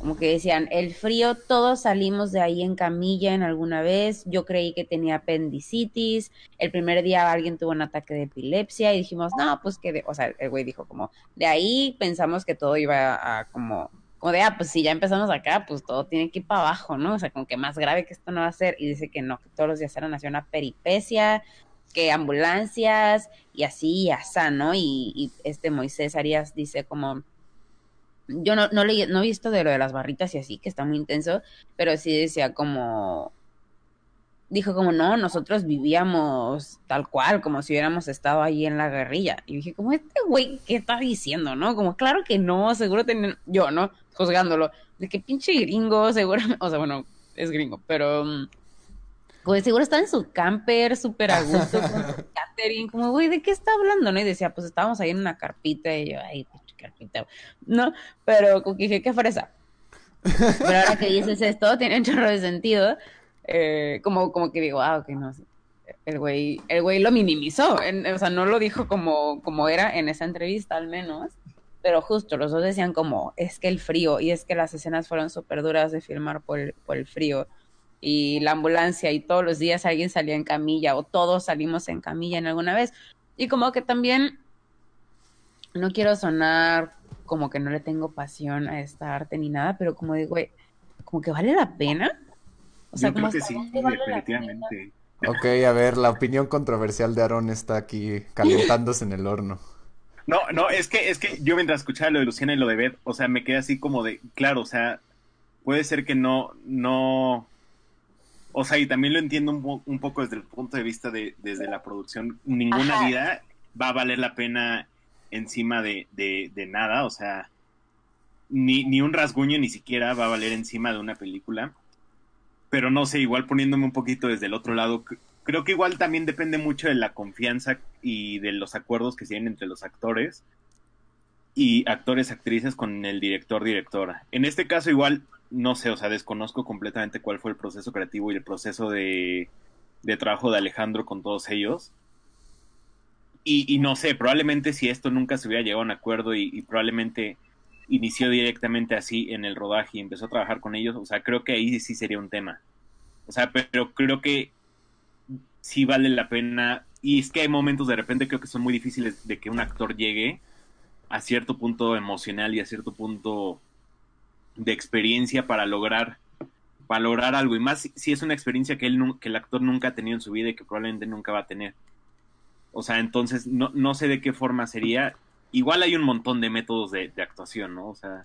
Como que decían, el frío, todos salimos de ahí en camilla en alguna vez, yo creí que tenía apendicitis, el primer día alguien tuvo un ataque de epilepsia y dijimos, no, pues que, de... o sea, el güey dijo como, de ahí pensamos que todo iba a como, como de, ah, pues si ya empezamos acá, pues todo tiene que ir para abajo, ¿no? O sea, como que más grave que esto no va a ser, y dice que no, que todos los días eran así una peripecia, que ambulancias y así y asá, ¿no? Y, este Moisés Arias dice como, yo no, no, leí, no he visto de lo de las barritas y así, que está muy intenso, pero sí decía como, dijo como, no, nosotros vivíamos tal cual, como si hubiéramos estado ahí en la guerrilla. Y dije, como, este güey, ¿qué está diciendo, no? Como, claro que no, seguro tenían, yo, ¿no? Juzgándolo, de que pinche gringo, seguro, *laughs* o sea, bueno, es gringo, pero mm, pues seguro estaba en su camper, súper a gusto, con su *laughs* catering, como, güey, ¿de qué está hablando? ¿no? Y decía, pues estábamos ahí en una carpita, y yo, ay, carpita, ¿no? Pero dije, qué fresa. Pero ahora que dices esto, tiene un chorro de sentido, eh, como, como que digo, ah, ok, no, el güey, el güey lo minimizó, en, o sea, no lo dijo como, como era en esa entrevista, al menos, pero justo, los dos decían como, es que el frío, y es que las escenas fueron súper duras de filmar por el, por el frío, y la ambulancia y todos los días alguien salía en camilla o todos salimos en camilla en alguna vez. Y como que también no quiero sonar como que no le tengo pasión a esta arte ni nada, pero como digo, güey, como que vale la pena. O sea, Yo como creo que hasta sí, vale definitivamente. Ok, a ver, la opinión controversial de Aaron está aquí calentándose en el horno. No, no, es que, es que yo mientras escuchaba lo de Luciana y lo de Beth, o sea, me quedé así como de, claro, o sea, puede ser que no, no, o sea, y también lo entiendo un, un poco desde el punto de vista de, desde la producción, ninguna Ajá. vida va a valer la pena encima de, de, de nada, o sea, ni, ni un rasguño ni siquiera va a valer encima de una película, pero no sé, igual poniéndome un poquito desde el otro lado, creo que igual también depende mucho de la confianza y de los acuerdos que se tienen entre los actores y actores, actrices con el director, directora. En este caso igual, no sé, o sea, desconozco completamente cuál fue el proceso creativo y el proceso de, de trabajo de Alejandro con todos ellos. Y, y no sé, probablemente si esto nunca se hubiera llegado a un acuerdo y, y probablemente inició directamente así en el rodaje y empezó a trabajar con ellos, o sea, creo que ahí sí sería un tema. O sea, pero creo que sí vale la pena. Y es que hay momentos de repente creo que son muy difíciles de que un actor llegue a cierto punto emocional y a cierto punto de experiencia para lograr para lograr algo y más si, es una experiencia que él que el actor nunca ha tenido en su vida y que probablemente nunca va a tener. O sea, entonces no, no sé de qué forma sería. Igual hay un montón de métodos de, de actuación, ¿no? O sea,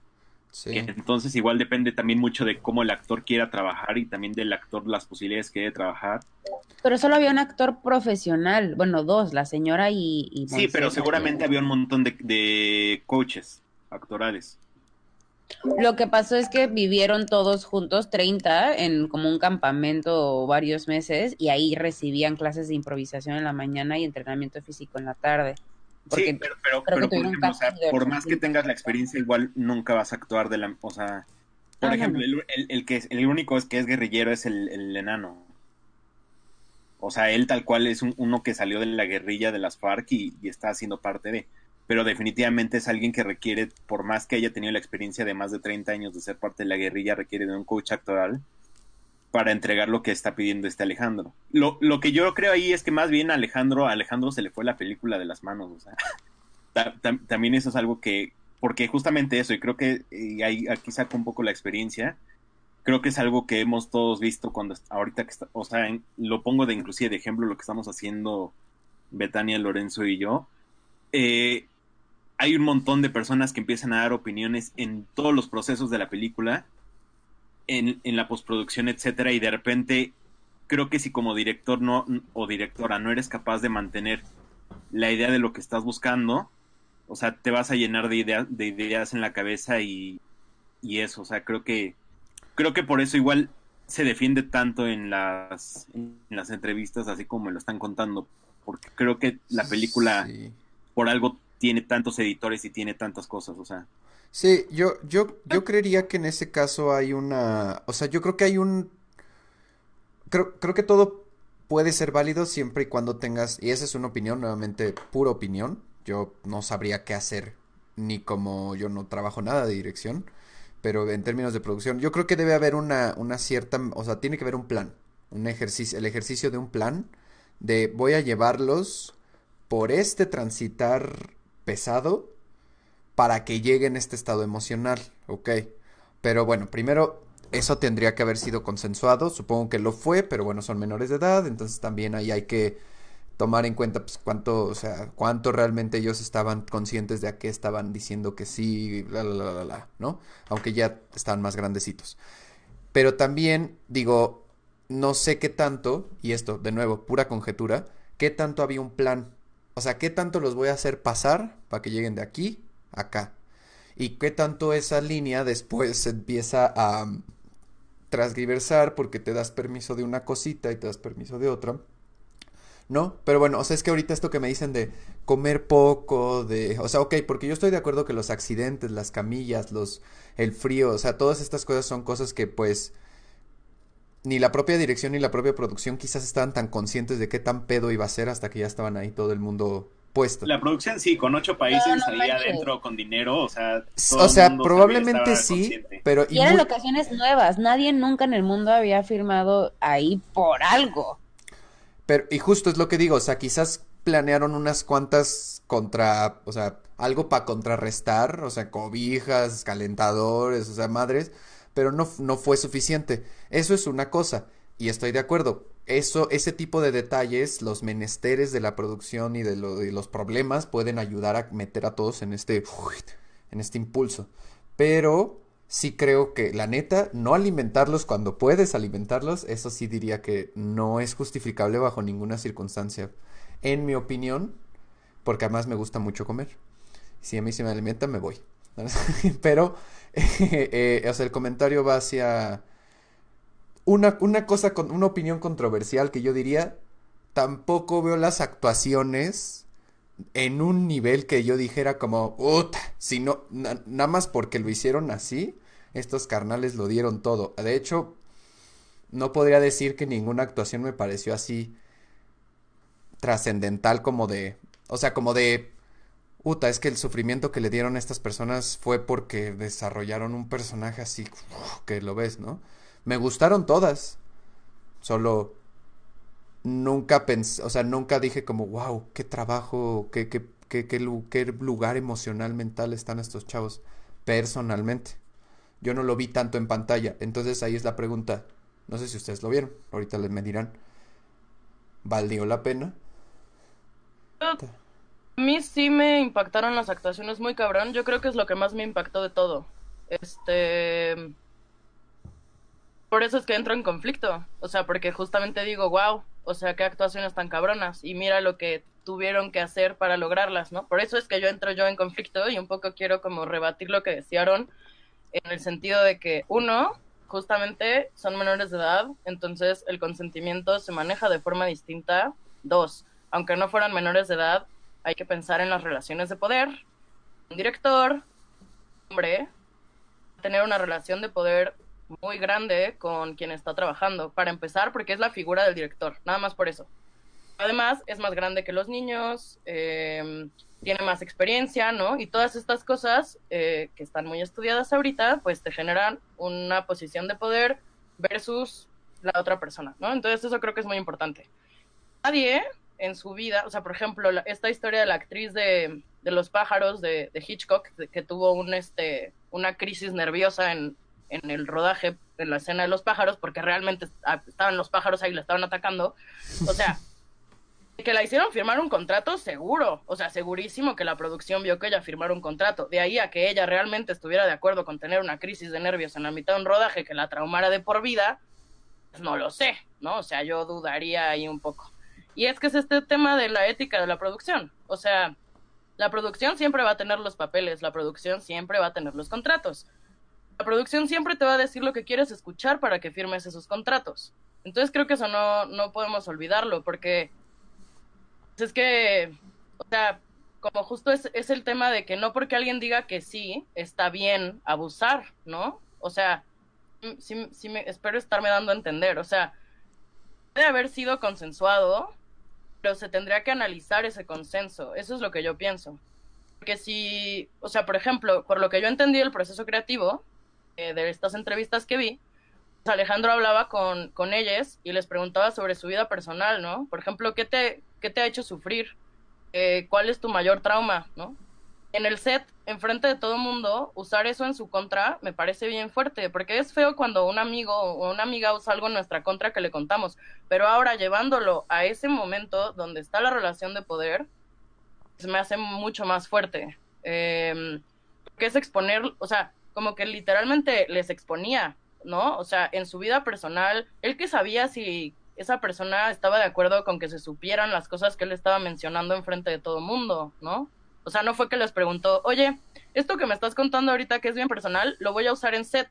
Sí. que entonces igual depende también mucho de cómo el actor quiera trabajar y también del actor las posibilidades que debe trabajar. Pero solo había un actor profesional, bueno, dos, la señora y, y Sí, pero seguramente había un montón de, de coaches actorales. Lo que pasó es que vivieron todos juntos, 30, en como un campamento varios meses, y ahí recibían clases de improvisación en la mañana y entrenamiento físico en la tarde. Porque sí, pero, por ejemplo, o sea, por más que 80. tengas la experiencia, igual nunca vas a actuar de la... O sea, por Ah, ejemplo, el- el que es, el único es que es guerrillero es el, el enano. O sea, él tal cual es un- uno que salió de la guerrilla de las FARC y, y está haciendo parte de... Pero definitivamente es alguien que requiere, por más que haya tenido la experiencia de más de 30 años de ser parte de la guerrilla, requiere de un coach actoral para entregar lo que está pidiendo este Alejandro. Lo, lo que yo creo ahí es que más bien Alejandro, a Alejandro se le fue la película de las manos, o sea, *laughs* ta- tam- también eso es algo que, porque justamente eso, y creo que ahí aquí saco un poco la experiencia, creo que es algo que hemos todos visto cuando ahorita que está, o sea, lo pongo de inclusive de ejemplo lo que estamos haciendo Betania, Lorenzo y yo. Eh, hay un montón de personas que empiezan a dar opiniones en todos los procesos de la película, en, en la postproducción, etcétera, y de repente creo que si como director no o directora no eres capaz de mantener la idea de lo que estás buscando, o sea, te vas a llenar de, idea- de ideas en la cabeza y, y eso, o sea, creo que creo que por eso igual se defiende tanto en las en las entrevistas así como me lo están contando, porque creo que la película Sí. por algo tiene tantos editores y tiene tantas cosas, o sea, Sí, yo, yo, yo creería que en ese caso hay una, o sea, yo creo que hay un, creo, creo que todo puede ser válido siempre y cuando tengas, y esa es una opinión, nuevamente, pura opinión, yo no sabría qué hacer, ni como yo no trabajo nada de dirección, pero en términos de producción, yo creo que debe haber una, una cierta, o sea, tiene que haber un plan, un ejercicio, el ejercicio de un plan, de voy a llevarlos por este transitar pesado, para que llegue en este estado emocional, ¿ok? Pero bueno, primero eso tendría que haber sido consensuado, supongo que lo fue, pero bueno, son menores de edad, entonces también ahí hay que tomar en cuenta pues cuánto, o sea, cuánto realmente ellos estaban conscientes de a qué estaban diciendo que sí, la la la la la, ¿no? Aunque ya estaban más grandecitos. Pero también digo, no sé qué tanto, y esto, de nuevo, pura conjetura, qué tanto había un plan. O sea, qué tanto los voy a hacer pasar para que lleguen de aquí a acá. Y qué tanto esa línea después empieza a um, transgiversar porque te das permiso de una cosita y te das permiso de otra. ¿No? Pero bueno, o sea, es que ahorita esto que me dicen de comer poco, de... O sea, ok, porque yo estoy de acuerdo que los accidentes, las camillas, los... el frío, o sea, todas estas cosas son cosas que pues ni la propia dirección ni la propia producción quizás estaban tan conscientes de qué tan pedo iba a ser hasta que ya estaban ahí todo el mundo puesto. la producción sí, con ocho países No, no ahí adentro con dinero, o sea, todo O el sea, mundo probablemente sí, consciente. pero y Y eran muy- locaciones nuevas. Nadie nunca en el mundo había firmado ahí por algo. Pero, y justo es lo que digo, o sea, quizás planearon unas cuantas contra, o sea, algo para contrarrestar, o sea, cobijas, calentadores, o sea, madres, pero no, no fue suficiente. Eso es una cosa, y estoy de acuerdo. Eso, ese tipo de detalles, los menesteres de la producción y de, de los problemas pueden ayudar a meter a todos en este, en este impulso. Pero sí creo que, la neta, no alimentarlos cuando puedes alimentarlos, eso sí diría que no es justificable bajo ninguna circunstancia. En mi opinión, porque además me gusta mucho comer. Si a mí se me alimenta, me voy. *laughs* Pero, *laughs* eh, o sea, el comentario va hacia una, una cosa, con una opinión controversial que yo diría, tampoco veo las actuaciones en un nivel que yo dijera como, puta, si no, nada más porque lo hicieron así, estos carnales lo dieron todo. De hecho, no podría decir que ninguna actuación me pareció así trascendental como de, o sea, como de, puta, es que el sufrimiento que le dieron a estas personas fue porque desarrollaron un personaje así, que lo ves, ¿no? Me gustaron todas, solo nunca pensé, o sea, nunca dije como, wow, qué trabajo, qué, qué, qué, qué, lugar emocional, mental están estos chavos, personalmente. Yo no lo vi tanto en pantalla, entonces ahí es la pregunta, no sé si ustedes lo vieron, ahorita les me dirán, ¿valió la pena? A mí sí me impactaron las actuaciones muy cabrón, yo creo que es lo que más me impactó de todo. Este por eso es que entro en conflicto. O sea, porque justamente digo, wow, o sea, qué actuaciones tan cabronas. Y mira lo que tuvieron que hacer para lograrlas, ¿no? Por eso es que yo entro yo en conflicto y un poco quiero como rebatir lo que decían en el sentido de que, uno, justamente son menores de edad, entonces el consentimiento se maneja de forma distinta. Dos, aunque no fueran menores de edad, hay que pensar en las relaciones de poder. Un director, hombre, tener una relación de poder muy grande con quien está trabajando, para empezar, porque es la figura del director, nada más por eso. Además, es más grande que los niños, em, tiene más experiencia, ¿no? Y todas estas cosas eh, que están muy estudiadas ahorita, pues te generan una posición de poder versus la otra persona, ¿no? Entonces eso creo que es muy importante. Nadie en su vida, o sea, por ejemplo, esta historia de la actriz de, de los pájaros de, Hitchcock, que tuvo un, este, una crisis nerviosa en, en el rodaje, en la escena de los pájaros, porque realmente estaban los pájaros ahí, la estaban atacando. O sea, que la hicieron firmar un contrato seguro, o sea, segurísimo que la producción vio que ella firmara un contrato. De ahí a que ella realmente estuviera de acuerdo con tener una crisis de nervios en la mitad de un rodaje que la traumara de por vida, pues no lo sé, ¿no? O sea, yo dudaría ahí un poco. Y es que es este tema de la ética de la producción. O sea, la producción siempre va a tener los papeles, la producción siempre va a tener los contratos la producción siempre te va a decir lo que quieres escuchar para que firmes esos contratos. Entonces creo que eso no, no podemos olvidarlo, porque es que, o sea, como justo es, es el tema de que no porque alguien diga que sí, está bien abusar, ¿no? O sea, sí, sí me, espero estarme dando a entender, o sea, puede haber sido consensuado, pero se tendría que analizar ese consenso, eso es lo que yo pienso. Porque si, o sea, por ejemplo, por lo que yo entendí el proceso creativo, eh, de estas entrevistas que vi, pues, Alejandro hablaba con, con ellas y les preguntaba sobre su vida personal, ¿no? Por ejemplo, ¿qué te, qué te ha hecho sufrir? Eh, ¿Cuál es tu mayor trauma, no? En el set, enfrente de todo mundo, usar eso en su contra me parece bien fuerte, porque es feo cuando un amigo o una amiga usa algo en nuestra contra que le contamos, pero ahora llevándolo a ese momento donde está la relación de poder, pues, me hace mucho más fuerte. Eh, que es exponer, o sea, como que literalmente les exponía, ¿no? O sea, en su vida personal, él que sabía si esa persona estaba de acuerdo con que se supieran las cosas que él estaba mencionando enfrente de todo mundo, ¿no? O sea, no fue que les preguntó, oye, esto que me estás contando ahorita que es bien personal, lo voy a usar en set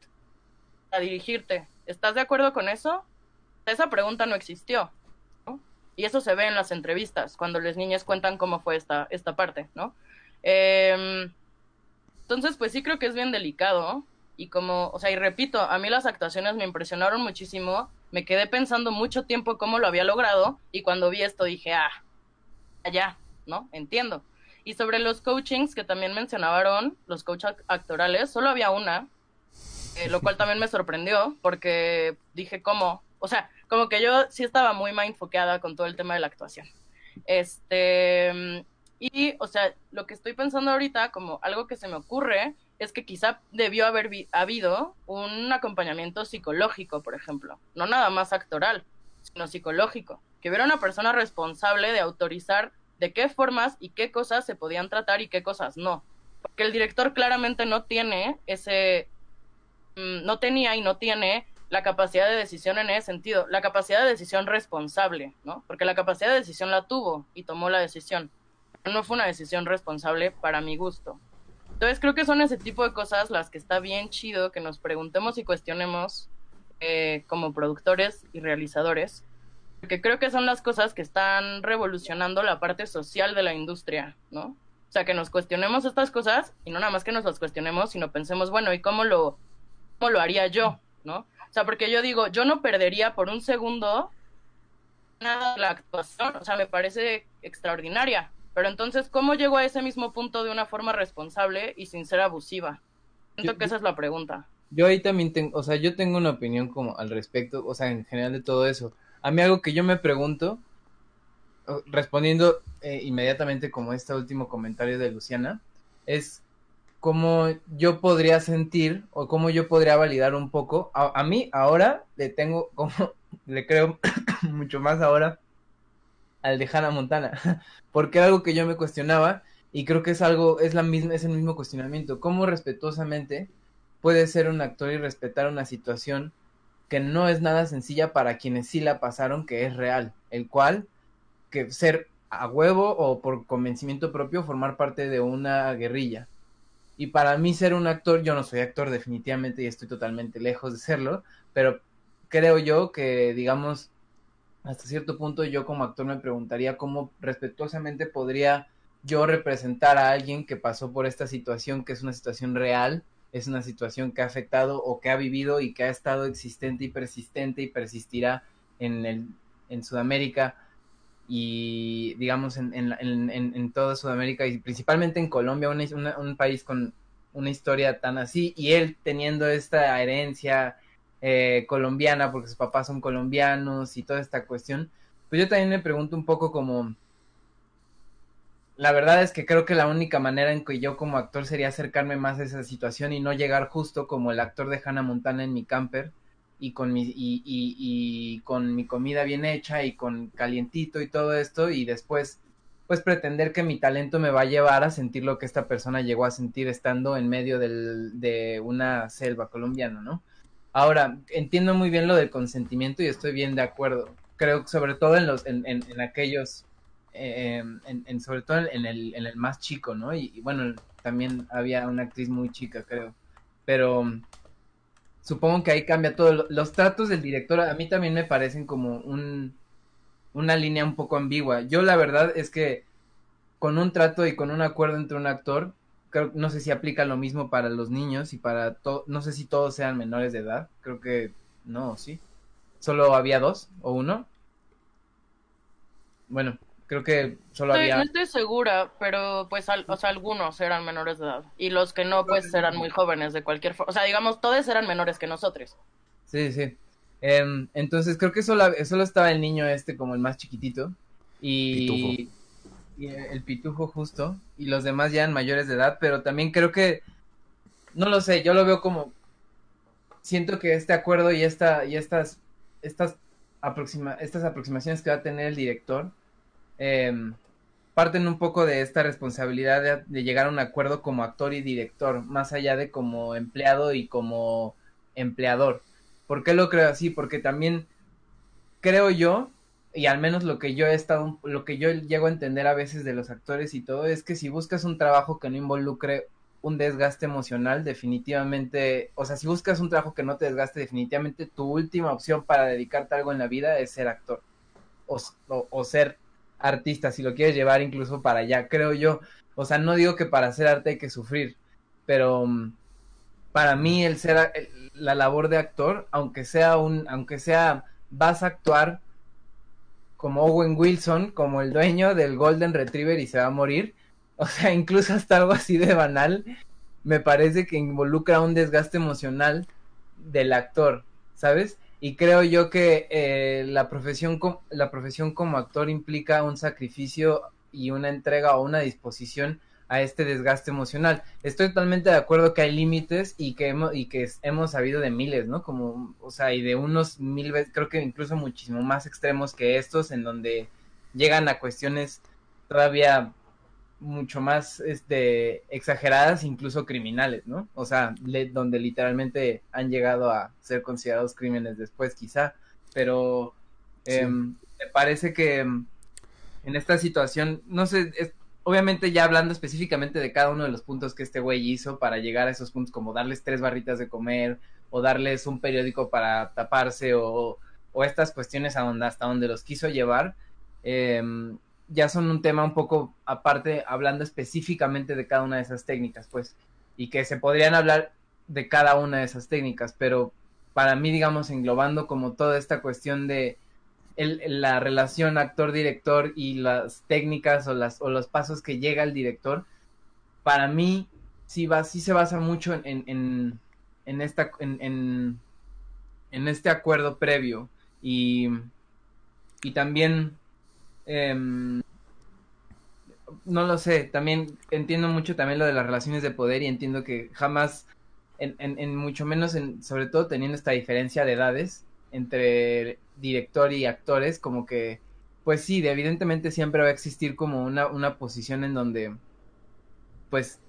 a dirigirte. ¿Estás de acuerdo con eso? Esa pregunta no existió, ¿no? Y eso se ve en las entrevistas, cuando las niñas cuentan cómo fue esta, esta parte, ¿no? Eh, entonces, pues sí creo que es bien delicado. Y como, o sea, y repito, a mí las actuaciones me impresionaron muchísimo. Me quedé pensando mucho tiempo cómo lo había logrado. Y cuando vi esto dije, ah, ya, ¿no? Entiendo. Y sobre los coachings que también mencionaron, los coaches actorales, solo había una, eh, lo cual también me sorprendió porque dije, ¿cómo? O sea, como que yo sí estaba muy mindfoqueada con todo el tema de la actuación. Este, Y, o sea, lo que estoy pensando ahorita, como algo que se me ocurre, es que quizá debió haber habido un acompañamiento psicológico, por ejemplo, no nada más actoral, sino psicológico, que hubiera una persona responsable de autorizar de qué formas y qué cosas se podían tratar y qué cosas no. Porque el director claramente no tiene ese, mm, no tenía y no tiene la capacidad de decisión en ese sentido, la capacidad de decisión responsable, ¿no? Porque la capacidad de decisión la tuvo y tomó la decisión. No fue una decisión responsable para mi gusto. Entonces creo que son ese tipo de cosas las que está bien chido que nos preguntemos y cuestionemos eh, como productores y realizadores, porque creo que son las cosas que están revolucionando la parte social de la industria, ¿no? O sea, que nos cuestionemos estas cosas y no nada más que nos las cuestionemos, sino pensemos, bueno, ¿y cómo lo, cómo lo haría yo? ¿No? O sea, porque yo digo, yo no perdería por un segundo nada la actuación, o sea, me parece extraordinaria. Pero entonces, ¿cómo llego a ese mismo punto de una forma responsable y sin ser abusiva? Siento que esa es la pregunta. Yo ahí también tengo, o sea, yo tengo una opinión como al respecto, o sea, en general de todo eso. A mí algo que yo me pregunto, respondiendo eh, inmediatamente como este último comentario de Luciana, es cómo yo podría sentir o cómo yo podría validar un poco. A, mí ahora le tengo *laughs* como, le creo *coughs* mucho más ahora al de Hannah Montana, *laughs* porque algo que yo me cuestionaba y creo que es algo, es la misma, es el mismo cuestionamiento. ¿Cómo respetuosamente puede ser un actor y respetar una situación que no es nada sencilla para quienes sí la pasaron, que es real, el cual que ser a huevo o por convencimiento propio formar parte de una guerrilla. Y para mí ser un actor, yo no soy actor definitivamente y estoy totalmente lejos de serlo, pero creo yo que, digamos, hasta cierto punto yo como actor me preguntaría cómo respetuosamente podría yo representar a alguien que pasó por esta situación, que es una situación real, es una situación que ha afectado o que ha vivido y que ha estado existente y persistente y persistirá en, el, en Sudamérica y digamos en, en, en, toda Sudamérica y principalmente en Colombia, un país con una historia tan así y él teniendo esta herencia eh, colombiana porque sus papás son colombianos y toda esta cuestión, pues yo también me pregunto un poco como... La verdad es que creo que la única manera en que yo como actor sería acercarme más a esa situación y no llegar justo como el actor de Hannah Montana en mi camper, y con mi y, y, con mi comida bien hecha y con calientito y todo esto y después pues pretender que mi talento me va a llevar a sentir lo que esta persona llegó a sentir estando en medio de una selva colombiana, ¿no? Ahora, entiendo muy bien lo del consentimiento y estoy bien de acuerdo. Creo que sobre todo en los, en, en, aquellos, eh, en, sobre todo en el, en el más chico, ¿no? y bueno, también había una actriz muy chica, creo. Pero supongo que ahí cambia todo. Los tratos del director a mí también me parecen como un, una línea un poco ambigua. Yo la verdad es que con un trato y con un acuerdo entre un actor, creo, no sé si aplica lo mismo para los niños y para todo, no sé si todos sean menores de edad, creo que no, sí. Solo había dos o uno. Bueno, Creo que solo había... No estoy segura, pero pues o sea, algunos eran menores de edad. Y los que no, pues eran muy jóvenes de cualquier forma. O sea, digamos, todos eran menores que nosotros. Sí, sí. Em, entonces creo que solo, solo estaba el niño este como el más chiquitito. Y, y el pitujo justo. Y los demás ya eran mayores de edad. Pero también creo que... No lo sé, yo lo veo como... Siento que este acuerdo y, esta, y estas, estas, aproxima, estas aproximaciones que va a tener el director Em, parten un poco de esta responsabilidad de, llegar a un acuerdo como actor y director, más allá de como empleado y como empleador. ¿Por qué lo creo así? Porque también creo yo, y al menos lo que yo he estado, lo que yo llego a entender a veces de los actores y todo, es que si buscas un trabajo que no involucre un desgaste emocional, definitivamente, o sea, si buscas un trabajo que no te desgaste, definitivamente tu última opción para dedicarte a algo en la vida es ser actor o, o ser artista, si lo quieres llevar incluso para allá, creo yo. O sea, no digo que para hacer arte hay que sufrir, pero mm, para mí el ser la labor de actor, aunque sea un, aunque sea, vas a actuar como Owen Wilson, como el dueño del Golden Retriever y se va a morir. O sea, incluso hasta algo así de banal, me parece que involucra un desgaste emocional del actor, ¿sabes? Y creo yo que eh, la profesión la profesión como actor implica un sacrificio y una entrega o una disposición a este desgaste emocional. Estoy totalmente de acuerdo que hay límites y que hemos, y que hemos sabido de miles, ¿no? Como, o sea, y de unos mil veces, creo que incluso muchísimo más extremos que estos, en donde llegan a cuestiones todavía mucho más este, exageradas, incluso criminales, ¿no? O sea, donde literalmente han llegado a ser considerados crímenes después, quizá, pero em, me parece que em, en esta situación, no sé, obviamente ya hablando específicamente de cada uno de los puntos que este güey hizo para llegar a esos puntos, como darles tres barritas de comer o darles un periódico para taparse o, o estas cuestiones a hasta donde los quiso llevar, eh, ya son un tema un poco aparte, hablando específicamente de cada una de esas técnicas, pues, y que se podrían hablar de cada una de esas técnicas, pero para mí, digamos, englobando como toda esta cuestión de la relación actor-director y las técnicas o, las, o los pasos que llega el director, para mí sí, va, sí se basa mucho en, en, en esta, en, en, este acuerdo previo y, y también Em, no lo sé, también entiendo mucho también lo de las relaciones de poder y entiendo que jamás, en, mucho menos, en, sobre todo teniendo esta diferencia de edades entre director y actores, como que, pues sí, evidentemente siempre va a existir como una, una posición en donde, pues,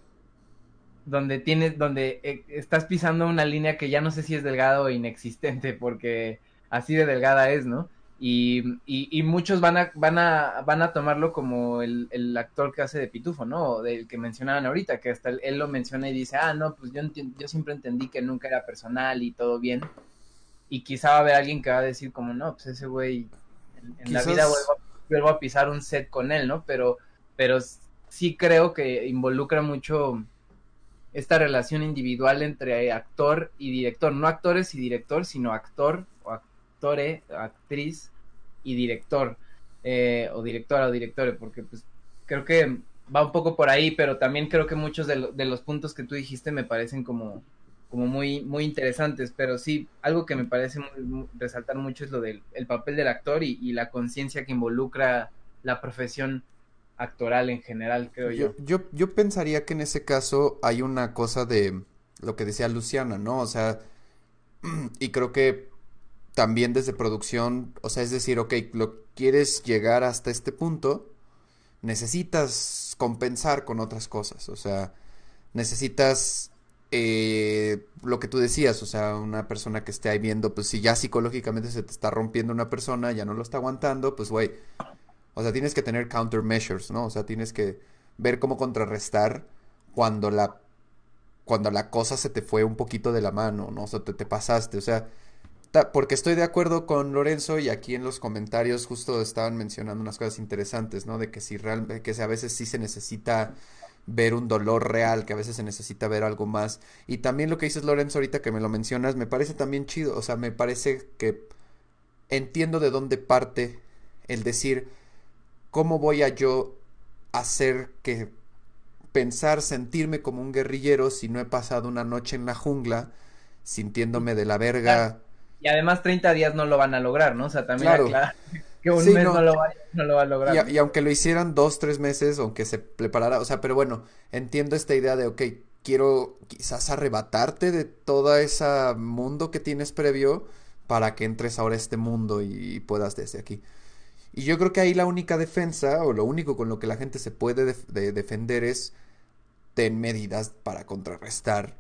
donde tienes, donde eh, estás pisando una línea que ya no sé si es delgada o inexistente, porque así de delgada es, ¿no? Y, y, muchos van a, van, a, van a tomarlo como el, el, actor que hace de Pitufo, ¿no? O del que mencionaban ahorita, que hasta él, lo menciona y dice, ah, no, pues yo, yo siempre entendí que nunca era personal y todo bien. Y quizá va a haber alguien que va a decir como, no, pues ese güey en, la vida vuelvo a, pisar un set con él, ¿no? Pero, pero sí creo que involucra mucho esta relación individual entre actor y director. No actores y director, sino actor actriz y director, eh, o directora o directores, porque pues creo que va un poco por ahí, pero también creo que muchos de, de, los puntos que tú dijiste me parecen como, como muy, muy interesantes, pero sí, algo que me parece resaltar mucho es lo del el papel del actor y, y la conciencia que involucra la profesión actoral en general, creo yo. yo. Yo, pensaría que en ese caso hay una cosa de lo que decía Luciana, ¿no? O sea, *clears throat* y creo que también desde producción, o sea, es decir, ok, lo quieres llegar hasta este punto, necesitas compensar con otras cosas, o sea, necesitas eh, lo que tú decías, o sea, una persona que esté ahí viendo, pues si ya psicológicamente se te está rompiendo una persona, ya no lo está aguantando, pues güey, o sea, tienes que tener countermeasures, ¿no? O sea, tienes que ver cómo contrarrestar cuando la cuando la cosa se te fue un poquito de la mano, ¿no? O sea, te, te pasaste, o sea, porque estoy de acuerdo con Lorenzo y aquí en los comentarios justo estaban mencionando unas cosas interesantes, ¿no? De que si realmente, que a veces sí se necesita ver un dolor real, que a veces se necesita ver algo más. Y también lo que dices Lorenzo ahorita que me lo mencionas, me parece también chido, o sea, me parece que entiendo de dónde parte el decir, ¿cómo voy a yo hacer que pensar, sentirme como un guerrillero si no he pasado una noche en la jungla sintiéndome de la verga? Y además 30 días no lo van a lograr, ¿no? O sea, también claro. *laughs* que un mes no. lo va, a lograr. Y, aunque lo hicieran dos, tres meses, aunque se preparara, o sea, pero bueno, entiendo esta idea de, ok, quiero quizás arrebatarte de todo ese mundo que tienes previo para que entres ahora a este mundo y, puedas desde aquí. Y yo creo que ahí la única defensa, o lo único con lo que la gente se puede defender es ten medidas para contrarrestar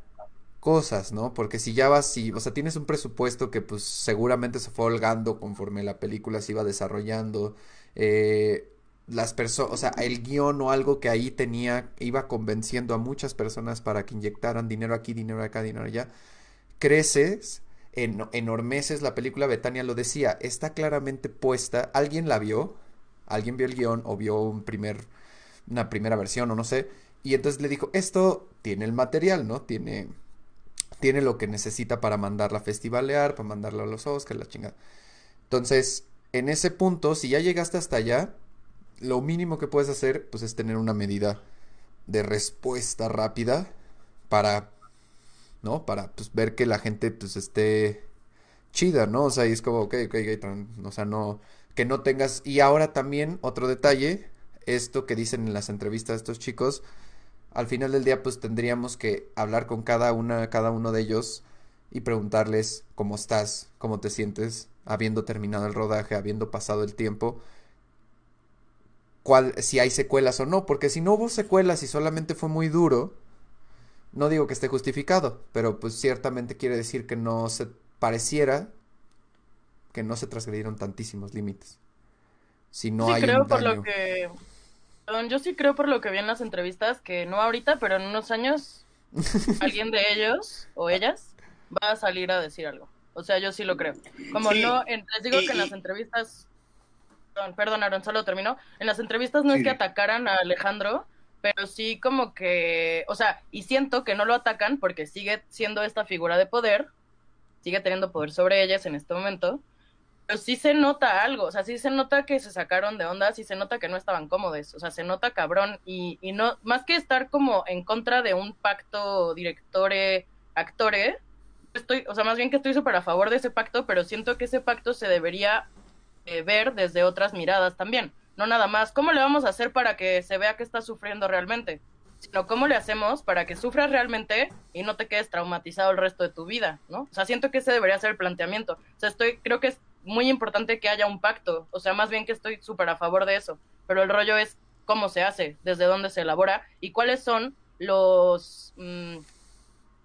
cosas, ¿no? Porque si ya vas, si, o sea, tienes un presupuesto que pues seguramente se fue holgando conforme la película se iba desarrollando, eh, las personas, o sea, el guion o algo que ahí tenía, iba convenciendo a muchas personas para que inyectaran dinero aquí, dinero acá, dinero allá, creces, en, enormeces la película, Betania lo decía, está claramente puesta, alguien la vio, alguien vio el guion o vio primer, una primera versión o no sé, y entonces le dijo, esto tiene el material, ¿no? Tiene tiene lo que necesita para mandarla a festivalear, para mandarla a los Oscars, la chingada. Entonces, en ese punto, si ya llegaste hasta allá, lo mínimo que puedes hacer, pues es tener una medida de respuesta rápida para, ¿no? Para, pues, ver que la gente, pues, esté chida, ¿no? O sea, y es como, ok, ok, ok, o sea, no, que no tengas, y ahora también, otro detalle, esto que dicen en las entrevistas estos chicos, al final del día pues tendríamos que hablar con cada una, cada uno de ellos y preguntarles cómo estás, cómo te sientes, habiendo terminado el rodaje, habiendo pasado el tiempo, cuál, si hay secuelas o no, porque si no hubo secuelas y solamente fue muy duro, no digo que esté justificado, pero pues ciertamente quiere decir que no se pareciera que no se transgredieron tantísimos límites. Si no sí hay creo un por lo que yo sí creo por lo que vi en las entrevistas que no ahorita, pero en unos años *laughs* alguien de ellos o ellas va a salir a decir algo. O sea, yo sí lo creo. Como Sí. no, en- les digo Y- que en las entrevistas, perdón, perdón, Aaron, solo terminó. En las entrevistas no Sí. es que atacaran a Alejandro, pero sí como que, o sea, y siento que no lo atacan porque sigue siendo esta figura de poder, sigue teniendo poder sobre ellas en este momento, pero sí se nota algo, o sea, sí se nota que se sacaron de onda, sí se nota que no estaban cómodos, o sea, se nota cabrón y, y no, más que estar como en contra de un pacto directore-actore, estoy, o sea, más bien que estoy súper a favor de ese pacto, pero siento que ese pacto se debería ver desde otras miradas también, no nada más, ¿cómo le vamos a hacer para que se vea que está sufriendo realmente? Sino cómo le hacemos para que sufras realmente y no te quedes traumatizado el resto de tu vida, ¿no? O sea, siento que ese debería ser el planteamiento. O sea, estoy, creo que es muy importante que haya un pacto, o sea, más bien que estoy súper a favor de eso, pero el rollo es cómo se hace, desde dónde se elabora y cuáles son los, mm,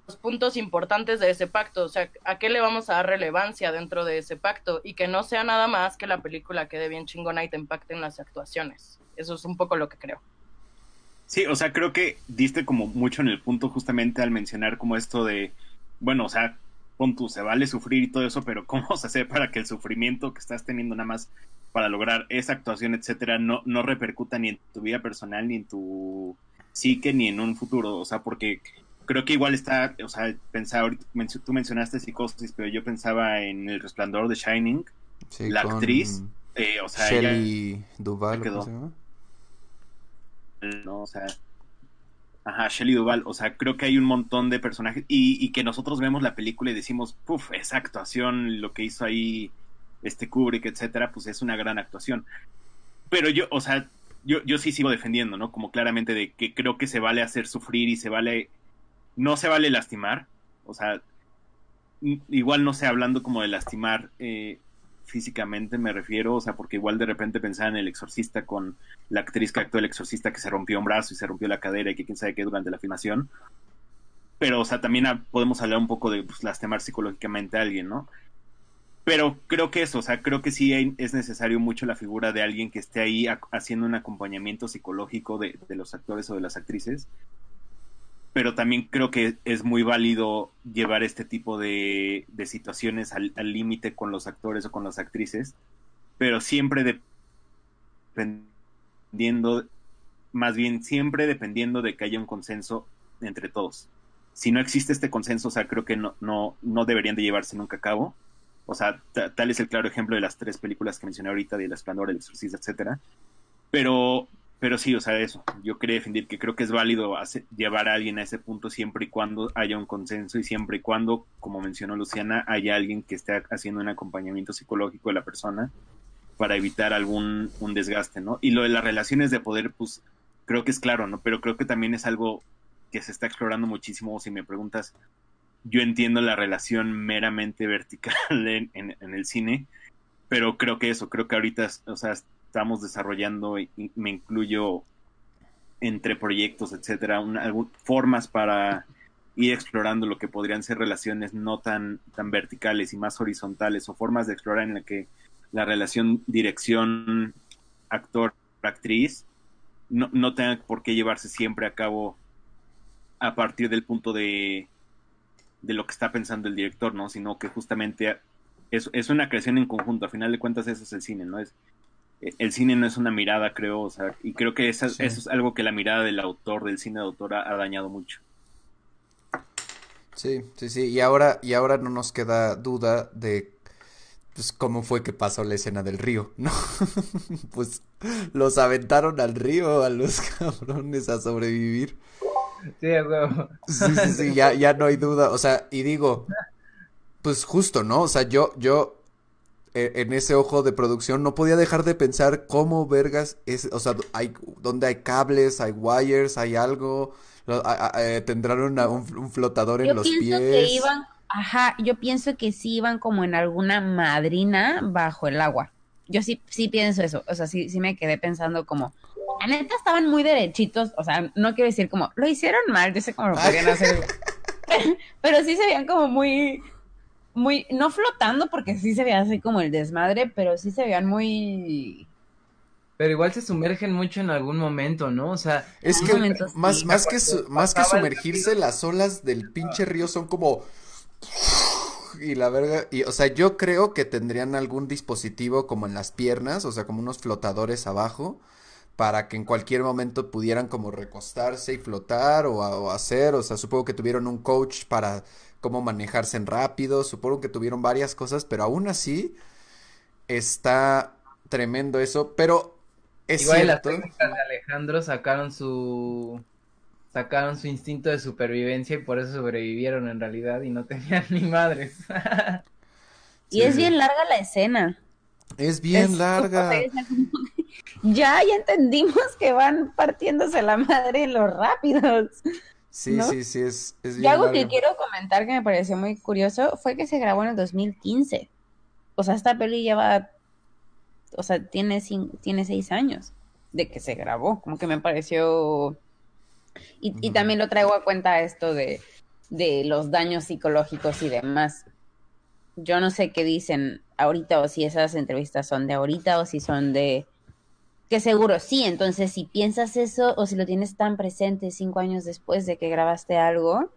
los puntos importantes de ese pacto, o sea, a qué le vamos a dar relevancia dentro de ese pacto y que no sea nada más que la película quede bien chingona y te impacte en las actuaciones. Eso es un poco lo que creo. Sí, o sea, creo que diste como mucho en el punto justamente al mencionar como esto de, bueno, o sea, pon tú, se vale sufrir y todo eso, pero ¿cómo se hace para que el sufrimiento que estás teniendo nada más para lograr esa actuación, etcétera, no, no repercuta ni en tu vida personal, ni en tu psique, ni en un futuro? O sea, porque creo que igual está, o sea, pensaba, tú mencionaste psicosis, pero yo pensaba en El Resplandor de Shining, Sí, la actriz, eh, o sea, ella Shelley Duvall, ¿o quedó. ¿cómo se llama? ¿no? O sea, ajá, Shelley Duvall, o sea, creo que hay un montón de personajes y, que nosotros vemos la película y decimos, puf, esa actuación, lo que hizo ahí este Kubrick, etcétera, pues es una gran actuación. Pero yo, o sea, yo, yo sí sigo defendiendo, ¿no? Como claramente de que creo que se vale hacer sufrir y se vale, no se vale lastimar, o sea, igual no sé, hablando como de lastimar eh, físicamente me refiero, o sea, porque igual de repente pensaba en el exorcista con la actriz que actuó el exorcista que se rompió un brazo y se rompió la cadera y que quién sabe qué durante la filmación. Pero, o sea, también podemos hablar un poco de pues, lastimar psicológicamente a alguien, ¿no? Pero creo que eso, o sea, creo que sí hay- es necesario mucho la figura de alguien que esté ahí ac- haciendo un acompañamiento psicológico de los actores o de las actrices. Pero también creo que es muy válido llevar este tipo de, de situaciones al límite con los actores o con las actrices, pero siempre de- dependiendo, más bien siempre dependiendo de que haya un consenso entre todos. Si no existe este consenso, o sea, creo que no, no, no deberían de llevarse nunca a cabo. O sea, ta- tal es el claro ejemplo de las tres películas que mencioné ahorita, de El Esplendor, El Exorcista, etcétera. Pero, pero sí, o sea, eso. Yo quería defender que creo que es válido llevar a alguien a ese punto siempre y cuando haya un consenso y siempre y cuando, como mencionó Luciana, haya alguien que esté haciendo un acompañamiento psicológico de la persona para evitar algún un desgaste, ¿no? Y lo de las relaciones de poder, pues creo que es claro, ¿no? Pero creo que también es algo que se está explorando muchísimo. Si me preguntas, yo entiendo la relación meramente vertical *laughs* en, en- en el cine, pero creo que eso, creo que ahorita, o sea, estamos desarrollando, y, me incluyo entre proyectos, etcétera, una- formas para ir explorando lo que podrían ser relaciones no tan, tan verticales y más horizontales, o formas de explorar en la que la relación dirección actor actriz no, no tenga por qué llevarse siempre a cabo a partir del punto de, de lo que está pensando el director, ¿no? Sino que justamente es, es una creación en conjunto. A final de cuentas, eso es el cine, ¿no? Es, el cine no es una mirada, creo, o sea, y creo que esa- Sí. eso es algo que la mirada del autor, del cine de autor, ha, ha dañado mucho. Sí, sí, sí. Y ahora, y ahora no nos queda duda de pues cómo fue que pasó la escena del río, *laughs* ¿no? Pues los aventaron al río a los *laughs* cabrones a sobrevivir. Sí, a huevo. Sí, sí, sí, ya, ya no hay duda. O sea, y digo, pues justo, ¿no? O sea, yo, yo en ese ojo de producción no podía dejar de pensar cómo vergas es, o sea, hay, donde hay cables, hay wires, hay algo, eh, tendrán una- un, un flotador en Yo los pienso pies. que iban, ajá, yo pienso que sí iban como en alguna madrina bajo el agua. Yo sí, sí pienso eso, o sea, sí, sí me quedé pensando como, la neta estaban muy derechitos, o sea, no quiero decir como, lo hicieron mal, yo sé cómo lo podrían hacer, pero sí se veían como muy, muy, no flotando porque sí se veía así como el desmadre, pero sí se veían muy... Pero igual se sumergen mucho en algún momento, ¿no? O sea, Es que momento, sí. más, más que su- más que sumergirse, las olas del pinche río son como y la verga, y o sea, yo creo que tendrían algún dispositivo como en las piernas, o sea, como unos flotadores abajo, para que en cualquier momento pudieran como recostarse y flotar o, hacer, o sea, supongo que tuvieron un coach para cómo manejarse en rápido, supongo que tuvieron varias cosas, pero aún así está tremendo eso, pero es igual las cierto. técnicas de Alejandro sacaron su sacaron su instinto de supervivencia y por eso sobrevivieron en realidad y no *laughs* tenían ni madres. Y Sí, es bien larga la escena. Es bien Es- larga. es Ya, ya entendimos que van partiéndose la madre en los rápidos. Sí, ¿no? sí, sí, es, es Y algo que quiero comentar que me pareció muy curioso fue que se grabó en el 2015. O sea, esta peli lleva, o sea, tiene, tiene seis años de que se grabó. Como que me pareció... Y, y también lo traigo a cuenta esto de, de los daños psicológicos y demás. Yo no sé qué dicen ahorita o si esas entrevistas son de ahorita o si son de... Que seguro sí, entonces si piensas eso o si lo tienes tan presente cinco años después de que grabaste algo,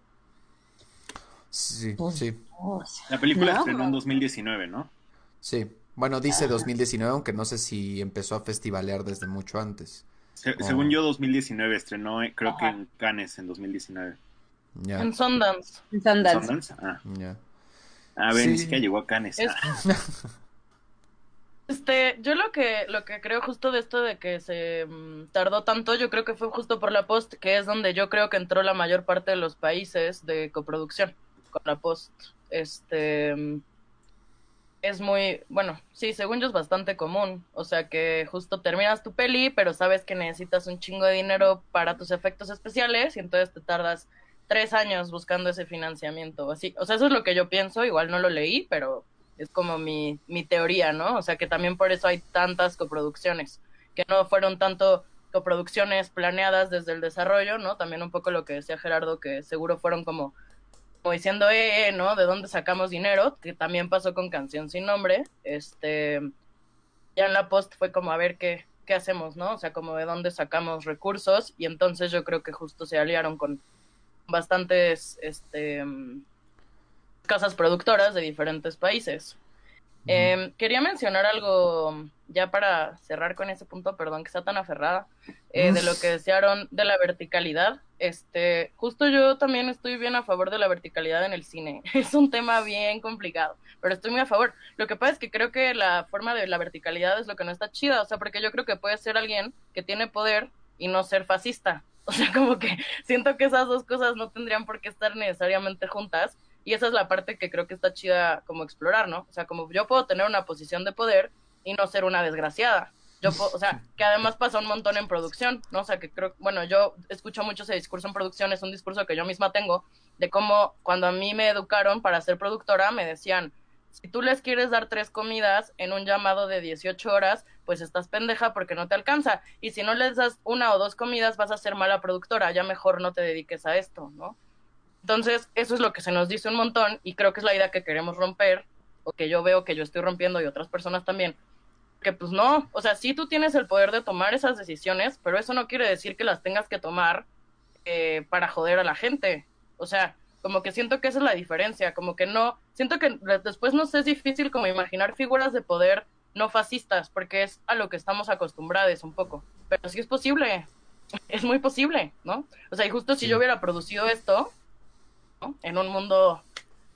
Sí, Pues- sí, o La película No. estrenó en 2019, ¿no? sí. Bueno, dice 2019, aunque no sé si empezó a festivalear desde mucho antes. Se- Oh. Según yo, 2019 estrenó, eh, creo que en Cannes en 2019. Ya, En Sundance. en Sundance. ¿Sundance? Ah, ya. a ver, ni siquiera llegó a Cannes. Es- Ah, *laughs* Este, yo lo que, lo que creo justo de esto de que se mm, tardó tanto, yo creo que fue justo por la post, que es donde yo creo que entró la mayor parte de los países de coproducción con la post. Este mm, es muy, bueno, sí, según yo es bastante común. O sea que justo terminas tu peli, pero sabes que necesitas un chingo de dinero para tus efectos especiales y entonces te tardas tres años buscando ese financiamiento. Así, o sea, eso es lo que yo pienso, igual no lo leí, pero es como mi, mi teoría, ¿no? O sea que también por eso hay tantas coproducciones, que no fueron tanto coproducciones planeadas desde el desarrollo, ¿no? También un poco lo que decía Gerardo, que seguro fueron como, como diciendo, eh, eh, ¿no? ¿De dónde sacamos dinero? Que también pasó con Canción Sin Nombre. Este, ya en la post fue como a ver qué, qué hacemos, ¿no? O sea, como de dónde sacamos recursos y entonces yo creo que justo se aliaron con bastantes, este, casas productoras de diferentes países. Eh, quería mencionar algo ya para cerrar con ese punto, perdón que sea tan aferrada, eh, de lo que desearon de la verticalidad. Este, justo yo también estoy bien a favor de la verticalidad en el cine. *laughs* Es un tema bien complicado, pero estoy muy a favor. Lo que pasa es que creo que la forma de la verticalidad es lo que no está chida, o sea, porque yo creo que puede ser alguien que tiene poder y no ser fascista. *laughs* O sea, como que siento que esas dos cosas no tendrían por qué estar necesariamente juntas. Y esa es la parte que creo que está chida como explorar, ¿no? O sea, como yo puedo tener una posición de poder y no ser una desgraciada. Yo puedo, o sea, *laughs* que además pasa un montón en producción, ¿no? O sea, que creo, bueno, yo escucho mucho ese discurso en producción, es un discurso que yo misma tengo, de cómo cuando a mí me educaron para ser productora, me decían, si tú les quieres dar tres comidas en un llamado de 18 horas, pues estás pendeja porque no te alcanza. Y si no les das una o dos comidas, vas a ser mala productora, ya mejor no te dediques a esto, ¿no? Entonces, eso es lo que se nos dice un montón y creo que es la idea que queremos romper, o que yo veo que yo estoy rompiendo y otras personas también. Que pues no, o sea, sí tú tienes el poder de tomar esas decisiones, pero eso no quiere decir que las tengas que tomar eh, para joder a la gente. O sea, como que siento que esa es la diferencia, como que no, siento que después nos es difícil como imaginar figuras de poder no fascistas, porque es a lo que estamos acostumbrados un poco. Pero sí es posible, *laughs* es muy posible, ¿no? O sea, y justo si yo hubiera producido esto. En un mundo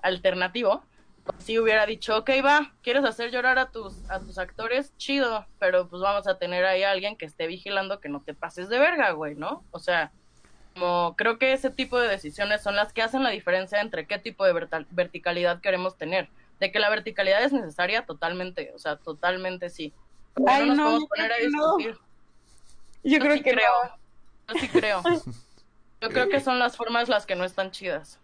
alternativo, pues sí hubiera dicho, ok, va, ¿quieres hacer llorar a tus, a tus actores? Chido, pero pues vamos a tener ahí a alguien que esté vigilando que no te pases de verga, güey, ¿no? O sea, como creo que ese tipo de decisiones son las que hacen la diferencia entre qué tipo de verta- verticalidad queremos tener. De que la verticalidad es necesaria, totalmente, o sea, totalmente sí. Pero Ay, no nos no, podemos poner a no. discutir. Yo creo sí que creo. no. Yo sí creo. *laughs* Yo creo que son las formas las que no están chidas.